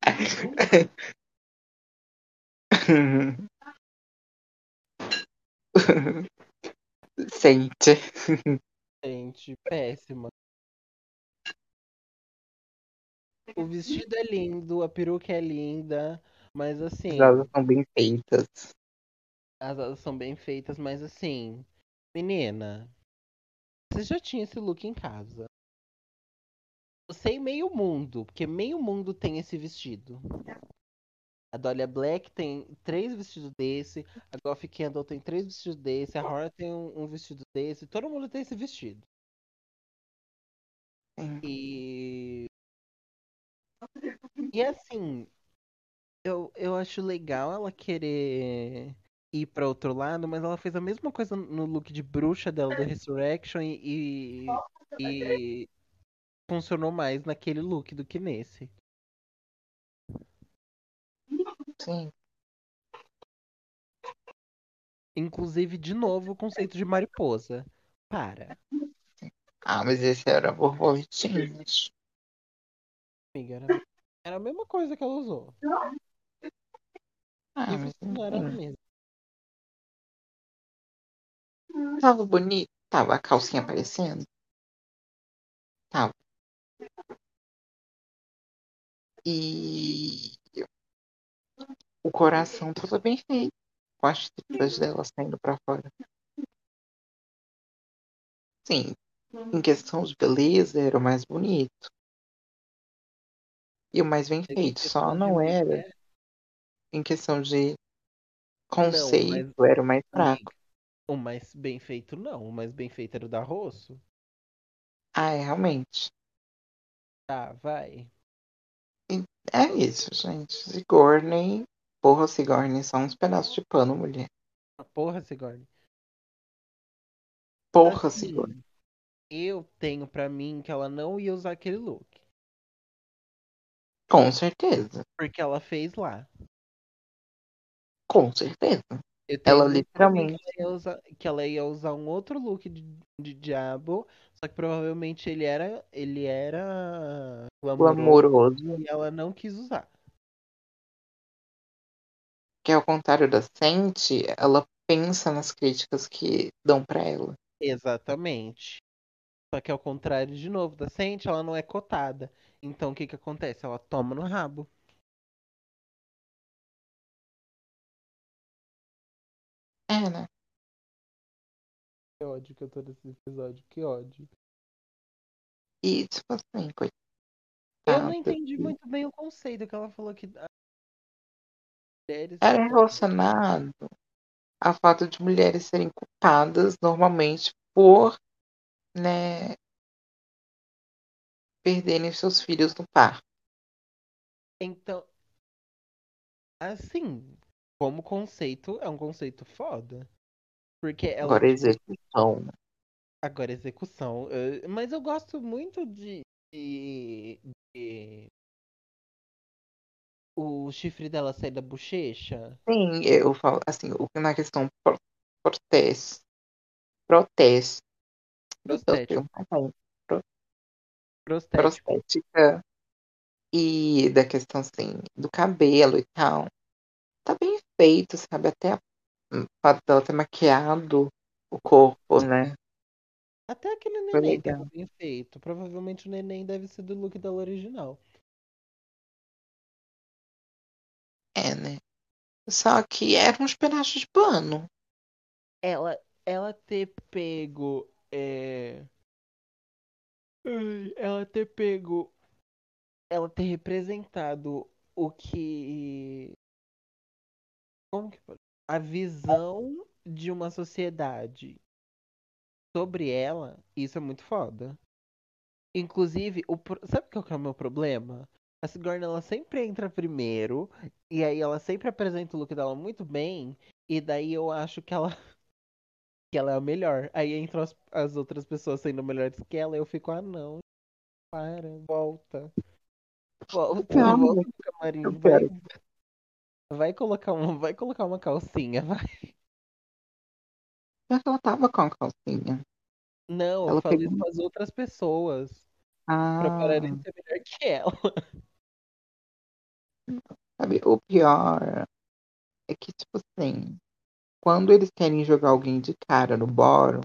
Sente. Gente, péssima. O vestido é lindo, a peruca é linda, mas assim, As asas são bem feitas. as asas são bem feitas, mas assim, menina, você já tinha esse look em casa. E meio mundo, porque meio mundo tem esse vestido. A Dolia Black tem três vestidos desse, a Goth Kendall tem três vestidos desse, a Horror tem um, um vestido desse, todo mundo tem esse vestido. Sim. E. E assim. eu, eu acho legal ela querer ir pra outro lado, mas ela fez a mesma coisa no look de bruxa dela do Resurrection e, e, e funcionou mais naquele look do que nesse. Sim. Inclusive, de novo, o conceito de mariposa. Para, Ah, mas esse era borboletinhas. amiga. Era, era a mesma coisa que ela usou. Ah, mas não era a enfim. mesma. Tava bonito. Tava a calcinha aparecendo. E o coração tava bem feito. Com as tripas dela saindo pra fora. Sim, em questão de beleza, era o mais bonito. E o mais bem Em feito. Só não era mulher, em questão de Não, conceito, era o mais fraco. o mais bem feito não. O mais bem feito era o da Rosso. Ah, é, realmente. Tá, vai. É isso, gente. Sigourney. Porra, Sigourney, só uns pedaços de pano, mulher. Porra, Sigourney. Porra, Assim, Sigourney. eu tenho pra mim que ela não ia usar aquele look. Com certeza. Porque ela fez lá. Com certeza. Ela literalmente. que ela, ia usar, que ela ia usar um outro look de, de diabo. Só que provavelmente ele era. Ele era Glamouroso. e ela não quis usar. Que ao contrário da Sente, ela pensa nas críticas que dão pra ela. Exatamente. Só que ao contrário, de novo, da Sente, ela não é cotada. Então o que que acontece? Ela toma no rabo. É, né? Que ódio que eu tô nesse episódio, que ódio. E, tipo assim, coitada. Eu não entendi muito bem o conceito que ela falou que as mulheres Era ficam- relacionado ao fato de mulheres serem culpadas normalmente por, né, perderem seus filhos no parto. Então, assim, como conceito, é um conceito foda. Porque ela, Agora, a tipo, execução. agora execução. eh, Mas eu gosto muito de, de, de o chifre dela sair da bochecha. Sim, eu falo assim, o que na questão pro- protes, protes, meu Deus, Prostético. tem um tamanho, Prostético. prostética e da questão assim do cabelo e tal. Tá feito, sabe? Até a- o fato dela ter maquiado o corpo, né? Até aquele neném tava bem feito. Provavelmente o neném deve ser do look dela original. É, né? Só que eram uns pedaços de pano. Ela, ela ter pego. É... Ela ter pego. Ela ter representado o que. Como que. pode- A visão de uma sociedade sobre ela, isso é muito foda. Inclusive, o, sabe qual que é o meu problema? A Sigourney, ela sempre entra primeiro, e aí ela sempre apresenta o look dela muito bem, e daí eu acho que ela que ela é a melhor. Aí entram as, as outras pessoas sendo melhores que ela, e eu fico, ah não, para, volta. Volta, Não, volta pro camarim, vai, quero. Vai colocar uma, vai colocar uma calcinha, vai. Que ela tava com a calcinha. Não, eu Ela falo pegou- isso para as outras pessoas, pra Ah, de ser melhor que ela. sabe, o pior é que, tipo assim, quando eles querem jogar alguém de cara no bórum,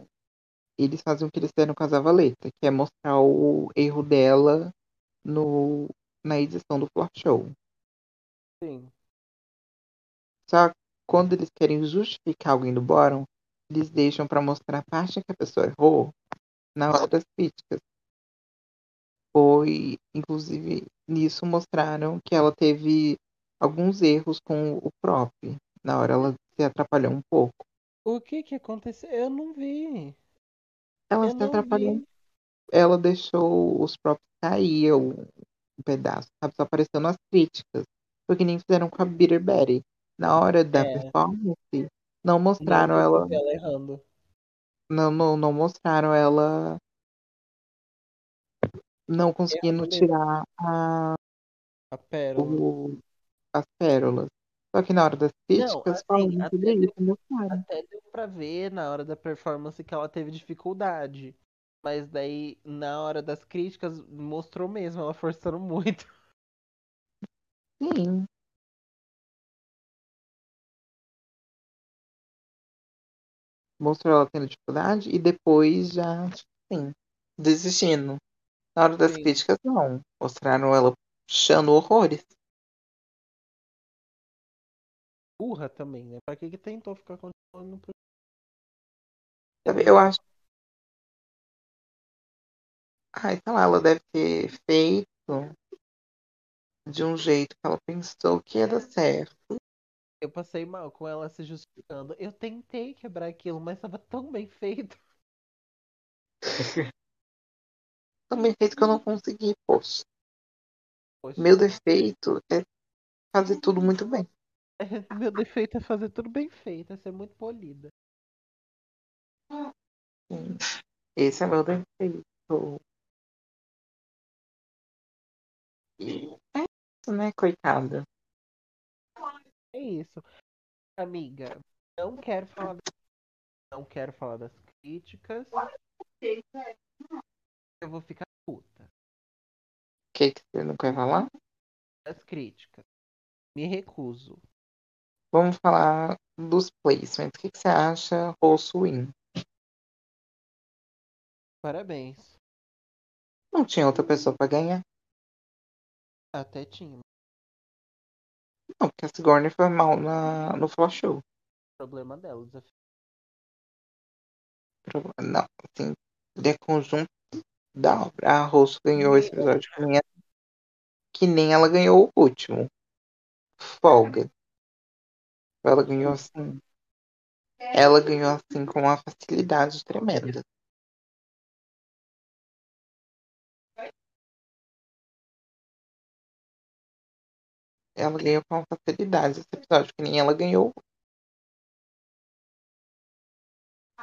eles fazem o que eles fizeram com a Zavaleta, que é mostrar o erro dela no, na edição do Floor Show. Sim. Só quando eles querem justificar alguém do bórum, eles deixam pra mostrar a parte que a pessoa errou na hora das críticas. Foi, inclusive, nisso mostraram que ela teve alguns erros com o prop. Na hora ela se atrapalhou um pouco. O que que aconteceu? Eu não vi. Ela Eu se atrapalhou. vi. Ela deixou os props cair um, pedaço, sabe? Só aparecendo as críticas. Foi que nem fizeram com a Bitter Betty. Na hora da É. performance, não Não mostraram pra ela. ela errando. Não, não, não mostraram ela não conseguindo tirar a, A pérola. o- as pérolas. Só que na hora das críticas, assim, até deu-. Até deu pra ver na hora da performance que ela teve dificuldade. Mas daí, na hora das críticas, mostrou mesmo ela forçando muito. Sim. Mostrou ela tendo dificuldade e depois já, sim, desistindo. Na hora das Sim. críticas, não. Mostraram ela puxando horrores. Burra também, né? Pra que que tentou ficar continuando. Sabe, Eu acho. Ai, sei lá, ela deve ter feito de um jeito que ela pensou que ia dar certo. Eu passei mal com ela se justificando. Eu tentei quebrar aquilo, mas tava tão bem feito. Também feito que eu não consegui, poxa. Poxa, Meu defeito é fazer tudo muito bem. meu defeito é fazer tudo bem feito, é ser muito polida. Esse é meu defeito. E é isso, né, coitada? É isso. Amiga, não quero falar das... não quero falar das críticas. Eu vou ficar puta. O que, que você não quer falar? Das críticas. Me recuso. Vamos falar dos placements. O que, que você acha, Rosso Win? Parabéns. Não tinha outra pessoa pra ganhar? Até tinha. Não, porque a Sigourney foi mal na, no Flash Show. Problema dela, o desafio. Não, assim, de conjunto da obra. A Rosso ganhou esse episódio que nem, que nem ela ganhou o último. Folga. Ela ganhou assim. Ela ganhou assim com uma facilidade tremenda. Ela ganhou com facilidade esse episódio, que nem ela ganhou.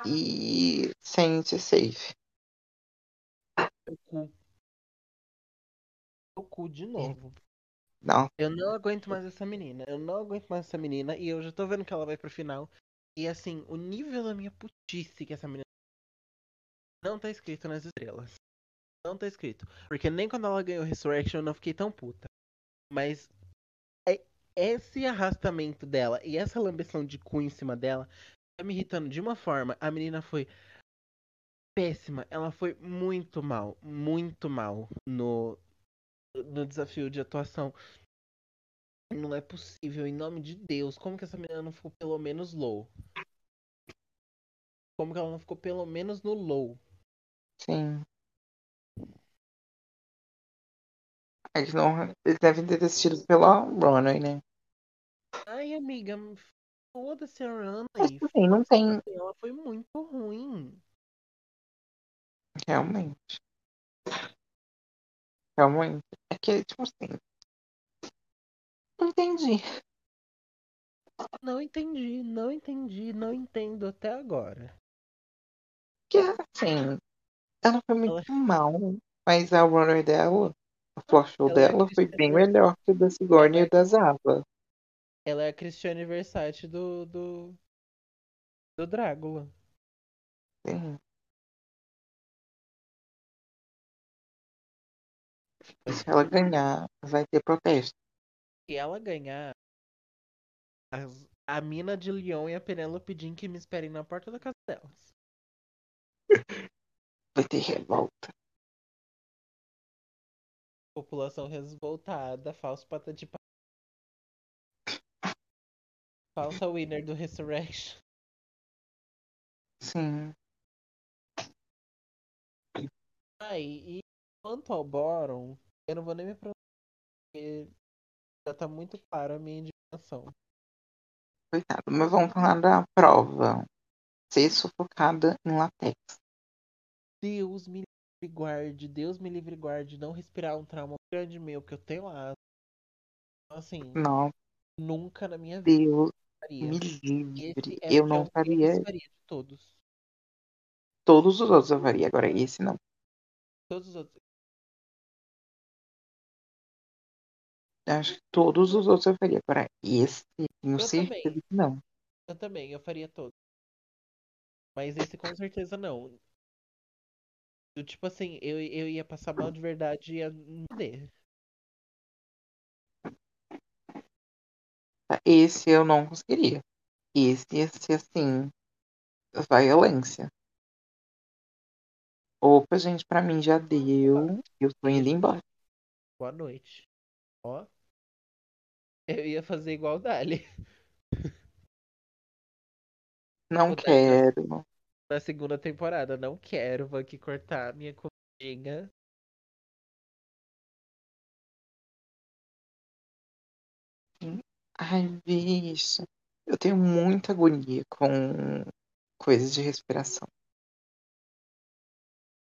E sem ser safe. O cu. O cu de novo. Não, Eu não aguento mais essa menina. Eu não aguento mais essa menina. E eu já tô vendo que ela vai pro final. E assim, o nível da minha putice que essa menina. Não tá escrito nas estrelas. Não tá escrito. Porque nem quando ela ganhou Resurrection eu não fiquei tão puta. Mas esse arrastamento dela e essa lambeção de cu em cima dela tá me irritando de uma forma. A menina foi péssima. Ela foi muito mal. Muito mal no, no desafio de atuação. Não é possível, em nome de Deus. Como que essa menina não ficou pelo menos low? Como que ela não ficou pelo menos no low? sim. Eles, não, eles devem ter desistido pela Runway, né? Ai, amiga, foda-se a Mas Runway. assim, não tem. Ela foi muito ruim. Realmente. Realmente. É que, tipo assim. Não entendi. Não entendi, não entendi, não entendo até agora. Que assim. Ela foi muito Ela- mal. Mas a runway dela, o flash show Ela é dela foi bem melhor que o da Sigourney é- e da Zava. Ela é a Christiane Versace do. do. do Drácula. Sim. Se ela ganhar, vai ter protesto. Se ela ganhar, as- a mina de Leon e a Penélope Jean que me esperem na porta da casa delas. Vai ter revolta. População revoltada, falso patati pa- Falsa winner do Resurrection. Sim. Aí, e quanto ao Boron, eu não vou nem me pronunciar, porque já tá muito clara a minha indignação. Coitado. Mas vamos falar da prova. Ser sufocada em latex. Deus me livre guarde, Deus me livre guarde, não respirar um trauma grande meu, que eu tenho asma. Assim, Não, nunca na minha vida Deus faria. me livre. Era Eu não eu faria. menos faria de todos. Todos os outros eu faria, agora esse não. Todos os outros. Acho que todos os outros eu faria, agora esse, Eu também. que não. Eu também, eu faria todos. Mas esse com certeza não. Eu, tipo assim, eu, eu ia passar mal de verdade e ia morrer. Esse eu não conseguiria. Esse ia ser assim, violência. Opa, gente, pra mim já deu. Eu tô indo embora. Boa noite. Ó. Eu ia fazer igual o Dali. Não O Dali quero. Na segunda temporada. Não quero, vou aqui cortar minha comidinha. Ai, bicho. Eu tenho muita agonia com coisas de respiração.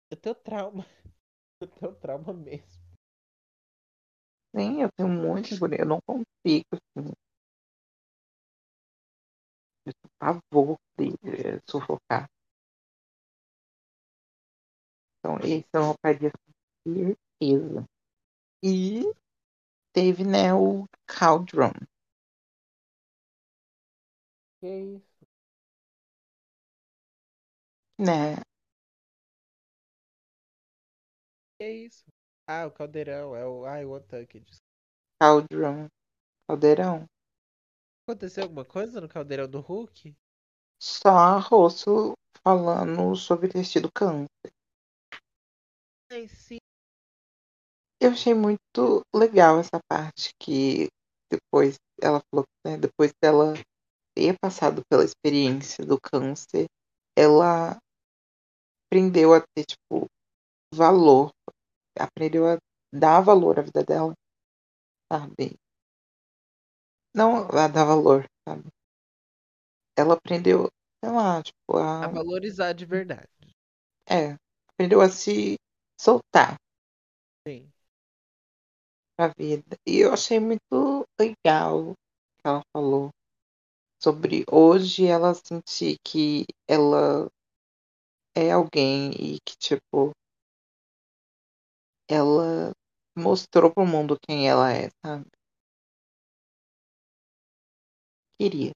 Eu tenho trauma. Eu tenho trauma mesmo. Sim, eu tenho muita agonia. Eu não consigo, assim. Eu tenho pavor de sufocar. Então, esse eu não faria com certeza. E teve, né, o Caldron, Que isso? né? Que isso? Ah, o caldeirão. É o. Ai, o Otaki. Caldron, caldeirão. Aconteceu alguma coisa no caldeirão do Hulk? Só a Rosso falando sobre ter tido câncer. Eu achei muito legal essa parte que depois ela falou que né, depois dela ter passado pela experiência do câncer, ela aprendeu a ter, tipo, valor. Aprendeu a dar valor à vida dela, sabe? Não a dar valor, sabe? Ela aprendeu, sei lá, tipo, A a. valorizar de verdade. É, aprendeu a se soltar Sim. pra vida. E eu achei muito legal o que ela falou sobre hoje ela sentir que ela é alguém e que, tipo, ela mostrou pro mundo quem ela é, sabe? Queria.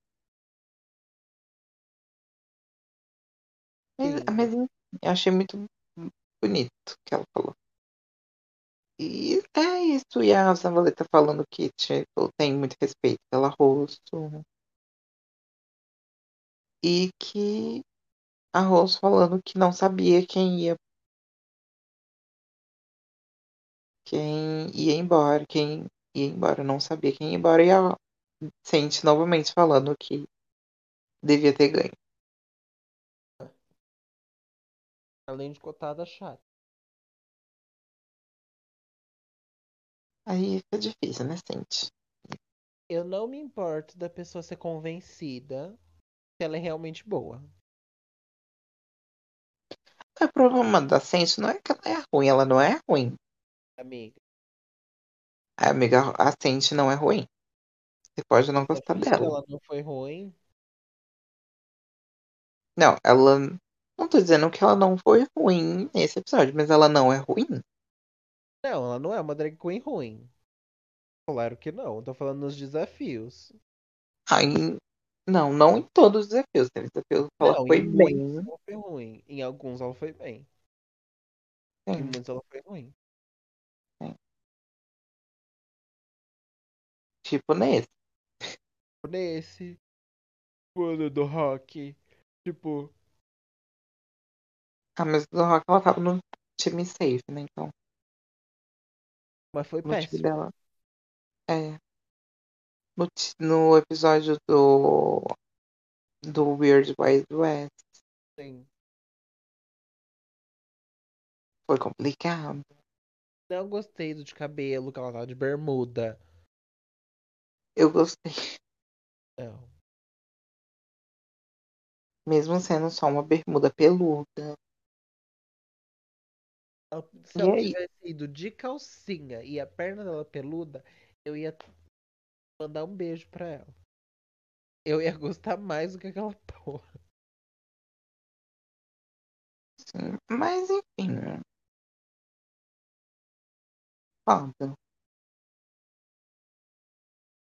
Mas, mas eu achei muito bonito que ela falou. E é isso. E a Zavaleta falando que, tipo, tem muito respeito pela rosto. E que a Rose falando que não sabia quem ia quem ia embora, quem ia embora, não sabia quem ia embora, e a Sente novamente falando que devia ter ganho. Além de cotada chata. Aí fica difícil, né, Sente? Eu não me importo da pessoa ser convencida que ela é realmente boa. O problema da Sente não é que ela é ruim, ela não é ruim. Amiga. A amiga, a Sente não é ruim. Você pode não gostar dela. ela não foi ruim. Não, ela. Não tô dizendo que ela não foi ruim nesse episódio, mas ela não é ruim. Não, ela não é uma drag queen ruim. Claro que não. Tô falando nos desafios. Aí, não, não em todos os desafios. Teve desafios que ela não, foi em bem. ela foi ruim. Em alguns ela foi bem. Em Sim, muitos ela foi ruim. tipo nesse. Nesse. Mano do rock. Tipo. Ah, mas no Rock ela tava no time safe, né? Então, Mas foi o time péssimo. dela. É. No, no episódio do. Do Weird Wild West Sim. foi complicado. Não gostei do de cabelo, que ela tava de bermuda. Eu gostei. Não. Mesmo sendo só uma bermuda peluda. Se ela tivesse ido de calcinha e a perna dela peluda, eu ia mandar um beijo pra ela. Eu ia gostar mais do que aquela porra. Sim, mas enfim. Foda.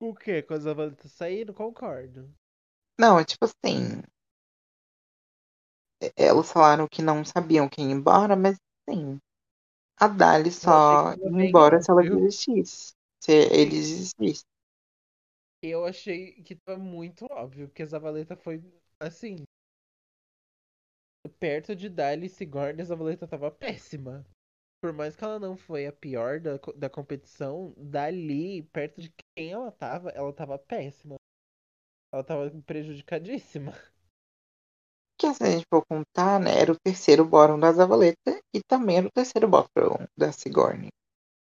O quê? Quando a Valeta saindo? Concordo. Não, é tipo assim. Elas falaram que não sabiam quem ir embora, mas sim. A Dali só ia embora se ela óbvio. desistisse. Se ele desistisse. Eu achei que tava muito óbvio, porque a Zavaleta foi assim. Perto de Dali e Sigourney, a Zavaleta tava péssima. Por mais que ela não foi a pior da, da competição, dali, perto de quem ela tava, ela tava péssima. Ela tava prejudicadíssima. Que se a gente for contar, né, era o terceiro bórum da Zavaleta e também era o terceiro bórum da Sigourney.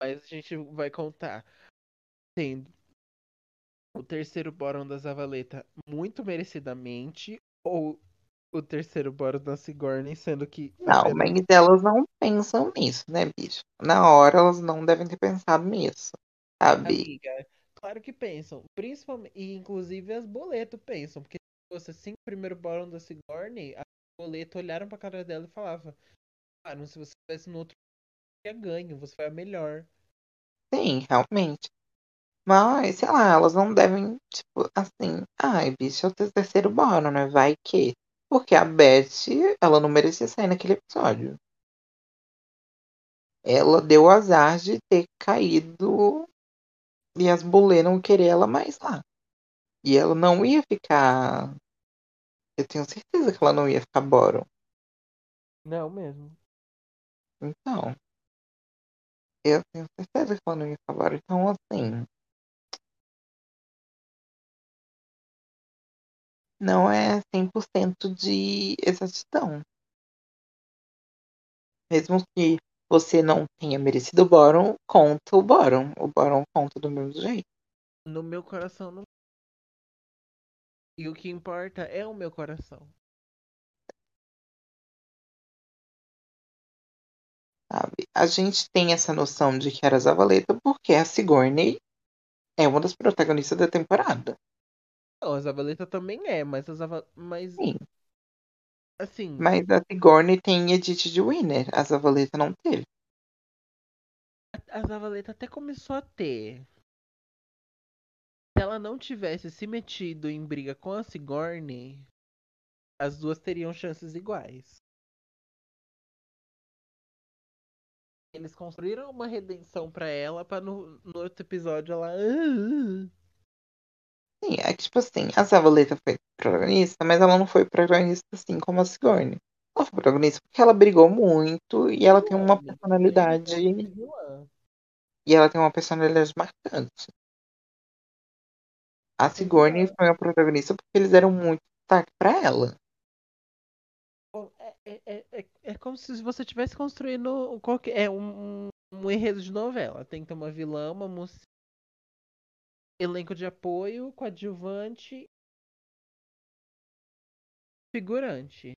Mas a gente vai contar. Tendo o terceiro bórum da Zavaleta muito merecidamente, ou o terceiro bórum da Sigourney, sendo que Não, tiveram mas elas não pensam nisso, né, bicho? Na hora elas não devem ter pensado nisso, sabe? Amiga, claro que pensam. Principalmente, e inclusive as boleto pensam. Porque fosse assim, o primeiro bórum da Sigourney, as boleto olharam pra cara dela e falavam: Ah, não, se você estivesse no outro, ia ganho, você foi a melhor. Sim, realmente. Mas, sei lá, elas não devem, tipo, assim, ai, bicho, é o terceiro bórum, né? Vai que. Porque a Beth, ela não merecia sair naquele episódio. Ela deu azar de ter caído e as bulê não querer ela mais lá. E ela não ia ficar. Eu tenho certeza que ela não ia ficar bórum. Não mesmo. Então. Eu tenho certeza que ela não ia ficar bórum. Então, assim. Não é 100% de exatidão. Mesmo que você não tenha merecido o bórum, conta o bórum. O bórum conta do mesmo jeito. No meu coração não. E o que importa é o meu coração. Sabe? A gente tem essa noção de que era Zavaleta porque a Sigourney é uma das protagonistas da temporada. Não, a Zavaleta também é, mas a Zava... Mas, Sim. assim, Mas a Sigourney tem Edith de Winner. A Zavaleta não teve. a Zavaleta até começou a ter. Se ela não tivesse se metido em briga com a Sigourney, as duas teriam chances iguais. Eles construíram uma redenção pra ela, pra no, no outro episódio ela. "Ah, Sim, é que, tipo assim, a Zavaleta foi protagonista, mas ela não foi protagonista assim como a Sigourney. Ela foi protagonista porque ela brigou muito e ela tem uma personalidade. É. E ela tem uma personalidade marcante. A Sigourney foi a protagonista porque eles deram muito destaque pra ela. É, é, é, é, é como se você estivesse construindo qualquer, é um, um, um enredo de novela. Tem que ter uma vilã, uma mocinha, elenco de apoio, coadjuvante, figurante.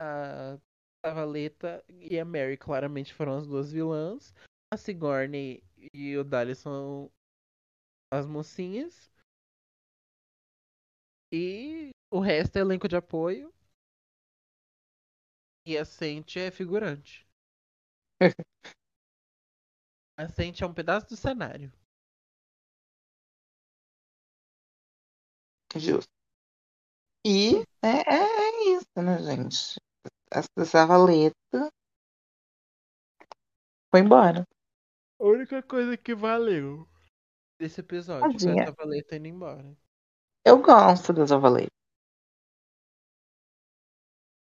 A a Valeta e a Mary claramente foram as duas vilãs. A Sigourney e o Dali são as mocinhas. E o resto é elenco de apoio. E a Sente é figurante. A Sente é um pedaço do cenário. Justo. E é, é isso, né, gente? Essa Zavaleta foi embora. A única coisa que valeu desse episódio foi essa Valeta indo embora. Eu gosto da Zavaleta.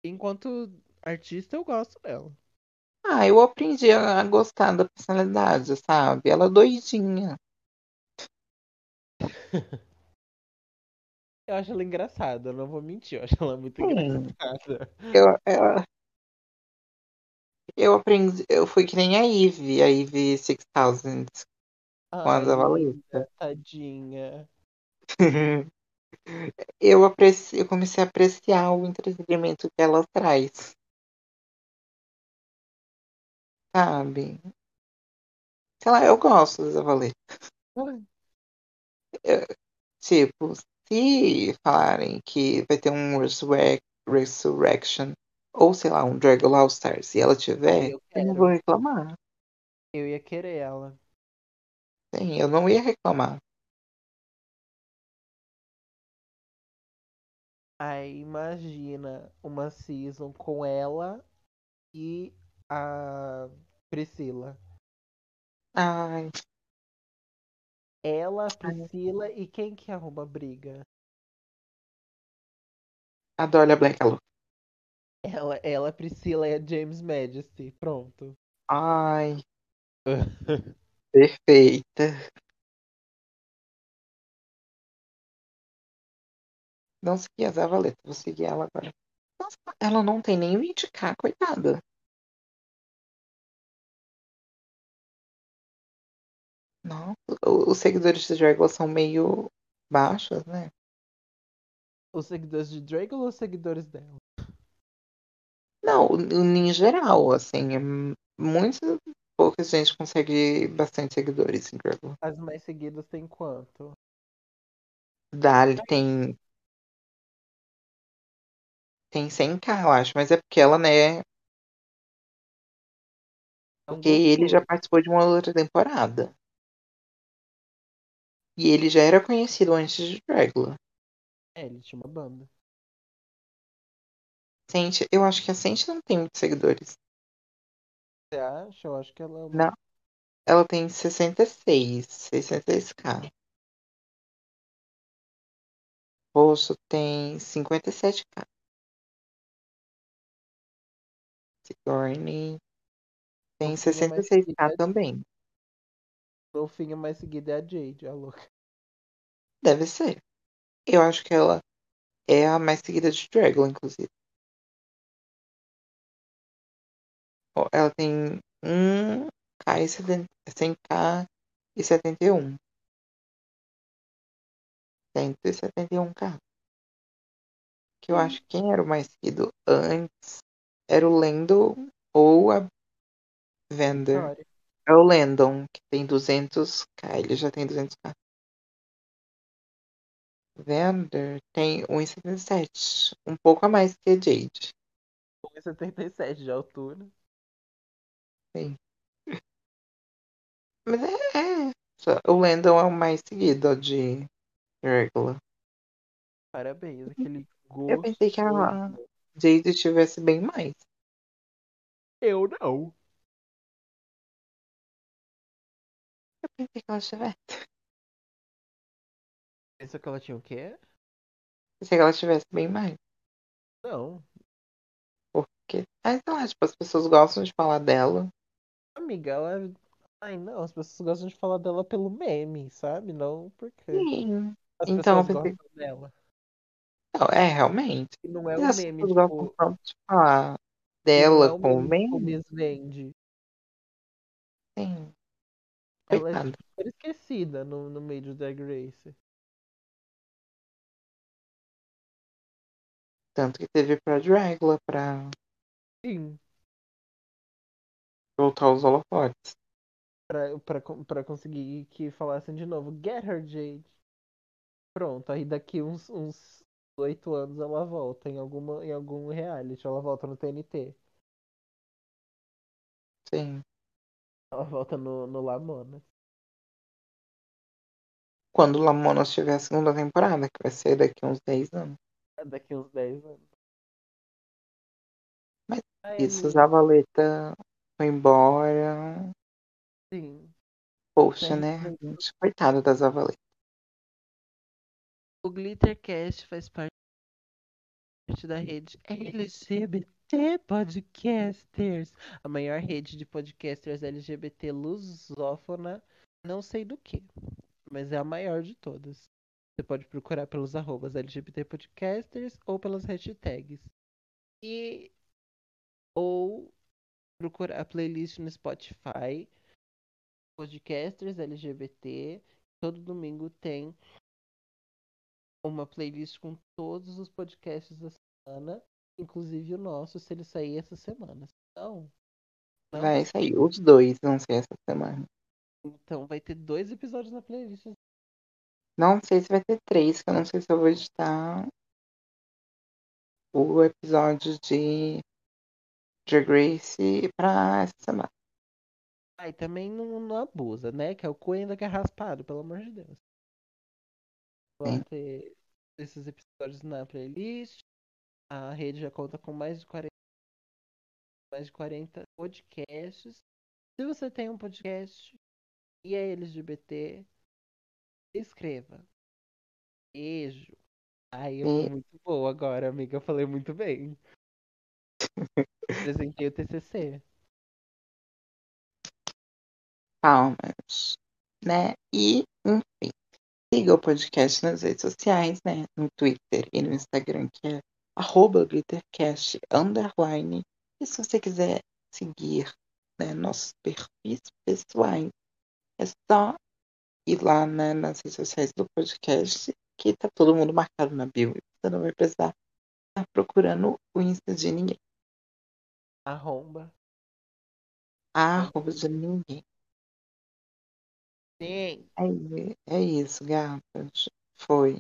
Enquanto artista, eu gosto dela. Ah, eu aprendi a gostar da personalidade, sabe? Ela é doidinha. Eu acho ela engraçada, eu não vou mentir, eu acho ela muito Sim. engraçada. Eu, eu, eu aprendi, eu fui que nem a Eve, a Eve 6000 com a Ai, Zavaleta. tadinha. eu, apreci, eu comecei a apreciar o entretenimento que ela traz. Sabe? Sei lá, eu gosto da Zavaleta. Tipo, se falarem que vai ter um Resurrec Resurrection ou sei lá, um Dragon All Stars, se ela tiver, Eu eu não vou reclamar. Eu ia querer ela. Sim, eu não ia reclamar. Aí imagina uma season com ela e a Priscila. Ai, Ela, Priscila e quem que arruma briga? adoro a Black Alô. Ela, ela, Priscila e a James Majesty. Pronto. Ai, perfeita. Não segui a Zavaleta, vou seguir ela agora. Nossa, ela não tem nem 20k, coitada. Nossa, os seguidores de Dragula são meio baixos, né? Os seguidores de Dragon ou os seguidores dela? Não, em geral, assim, é m- muito pouca gente consegue bastante seguidores em Dragula. As mais seguidas tem quanto? Dali tem tem 100k, eu acho, mas é porque ela, né, porque ele já participou de uma outra temporada. E ele já era conhecido antes de Dragula. É, ele tinha uma banda. Sente, eu acho que a Sente não tem muitos seguidores. Você acha? Eu acho que ela é. Não. Ela tem 66, 66k. Rosso tem 57k. Sigourney tem Golfinha mais seguida 66k é a também. Golfinha mais seguida é a Jade, a louca. Deve ser. Eu acho que ela é a mais seguida de Dragon, inclusive. Ela tem 1k e 70 100k e 71. 171k. Que eu acho que quem era o mais seguido antes era o Lando ou a. Vitória. É o Landon, que tem 200k. Ele já tem 200k. Vander tem 1,77. Um pouco a mais que a Jade. 1,77 de altura. Sim. Mas é. é. O Landon é o mais seguido de Regular. Parabéns, aquele Eu gosto. pensei que a Jade tivesse bem mais. Eu não. Eu pensei que ela tivesse. Pensou que ela tinha o quê? Pensei que ela tivesse bem mais. Não. Porque. Mas sei lá, tipo, as pessoas gostam de falar dela. Amiga, ela. Ai, não, as pessoas gostam de falar dela pelo meme, sabe? Não porque Sim. as Então pessoas pensei. gostam dela. Não, é, realmente. E não é um as meme, gostam tipo. de falar E não é dela um como meme tipo meme. Vende. Sim. Ela é super esquecida no, no meio de Drag Race. Tanto que teve pra Dragula pra Sim. voltar os holofotes. Pra, pra, pra conseguir que falassem de novo. Get her, Jade. Pronto, aí daqui uns, uns 8 anos ela volta em, alguma, em algum reality. Ela volta no TNT. Sim. Ela volta no, no Lamona. Quando Lamonas tiver a segunda temporada, que vai ser daqui uns 10 anos. Daqui uns 10 anos. Mas Ai, isso. Zavaleta foi embora. Sim. Poxa, Né? né? Gente, coitada da Zavaleta. O Glittercast faz parte da rede LGBT Podcasters, a maior rede de podcasters LGBT lusófona, não sei do que, mas é a maior de todas. Você pode procurar pelos arrobas LGBT Podcasters ou pelas hashtags. E ou procurar a playlist no Spotify, Podcasters LGBT. Todo domingo tem uma playlist com todos os podcasts da semana, inclusive o nosso, se ele sair essa semana. Então, não Vai sair os dois, não sei, essa semana. Então vai ter dois episódios na playlist. Não sei se vai ter três, que eu não sei se eu vou editar o episódio de Drag Race pra essa semana. Ai, também não, não abusa, né? Que é o cu ainda que é raspado, pelo amor de Deus. Vão Sim. ter esses episódios na playlist. A rede já conta com mais de 40, mais de 40 podcasts. Se você tem um podcast e é LGBT, escreva. Beijo. Ai, eu fui E muito boa agora, amiga. Eu falei muito bem. Apresentei o TCC. palmas, né? E, enfim, siga o podcast nas redes sociais, né? No Twitter e no Instagram, que é arroba glittercast, underline. E se você quiser seguir né, nossos perfis pessoais, é só ir lá né, nas redes sociais do podcast, que tá todo mundo marcado na bio. Você não vai precisar estar procurando o Insta de ninguém. Arromba. Arroba de ninguém. Sim. É, é isso, gatas. Foi.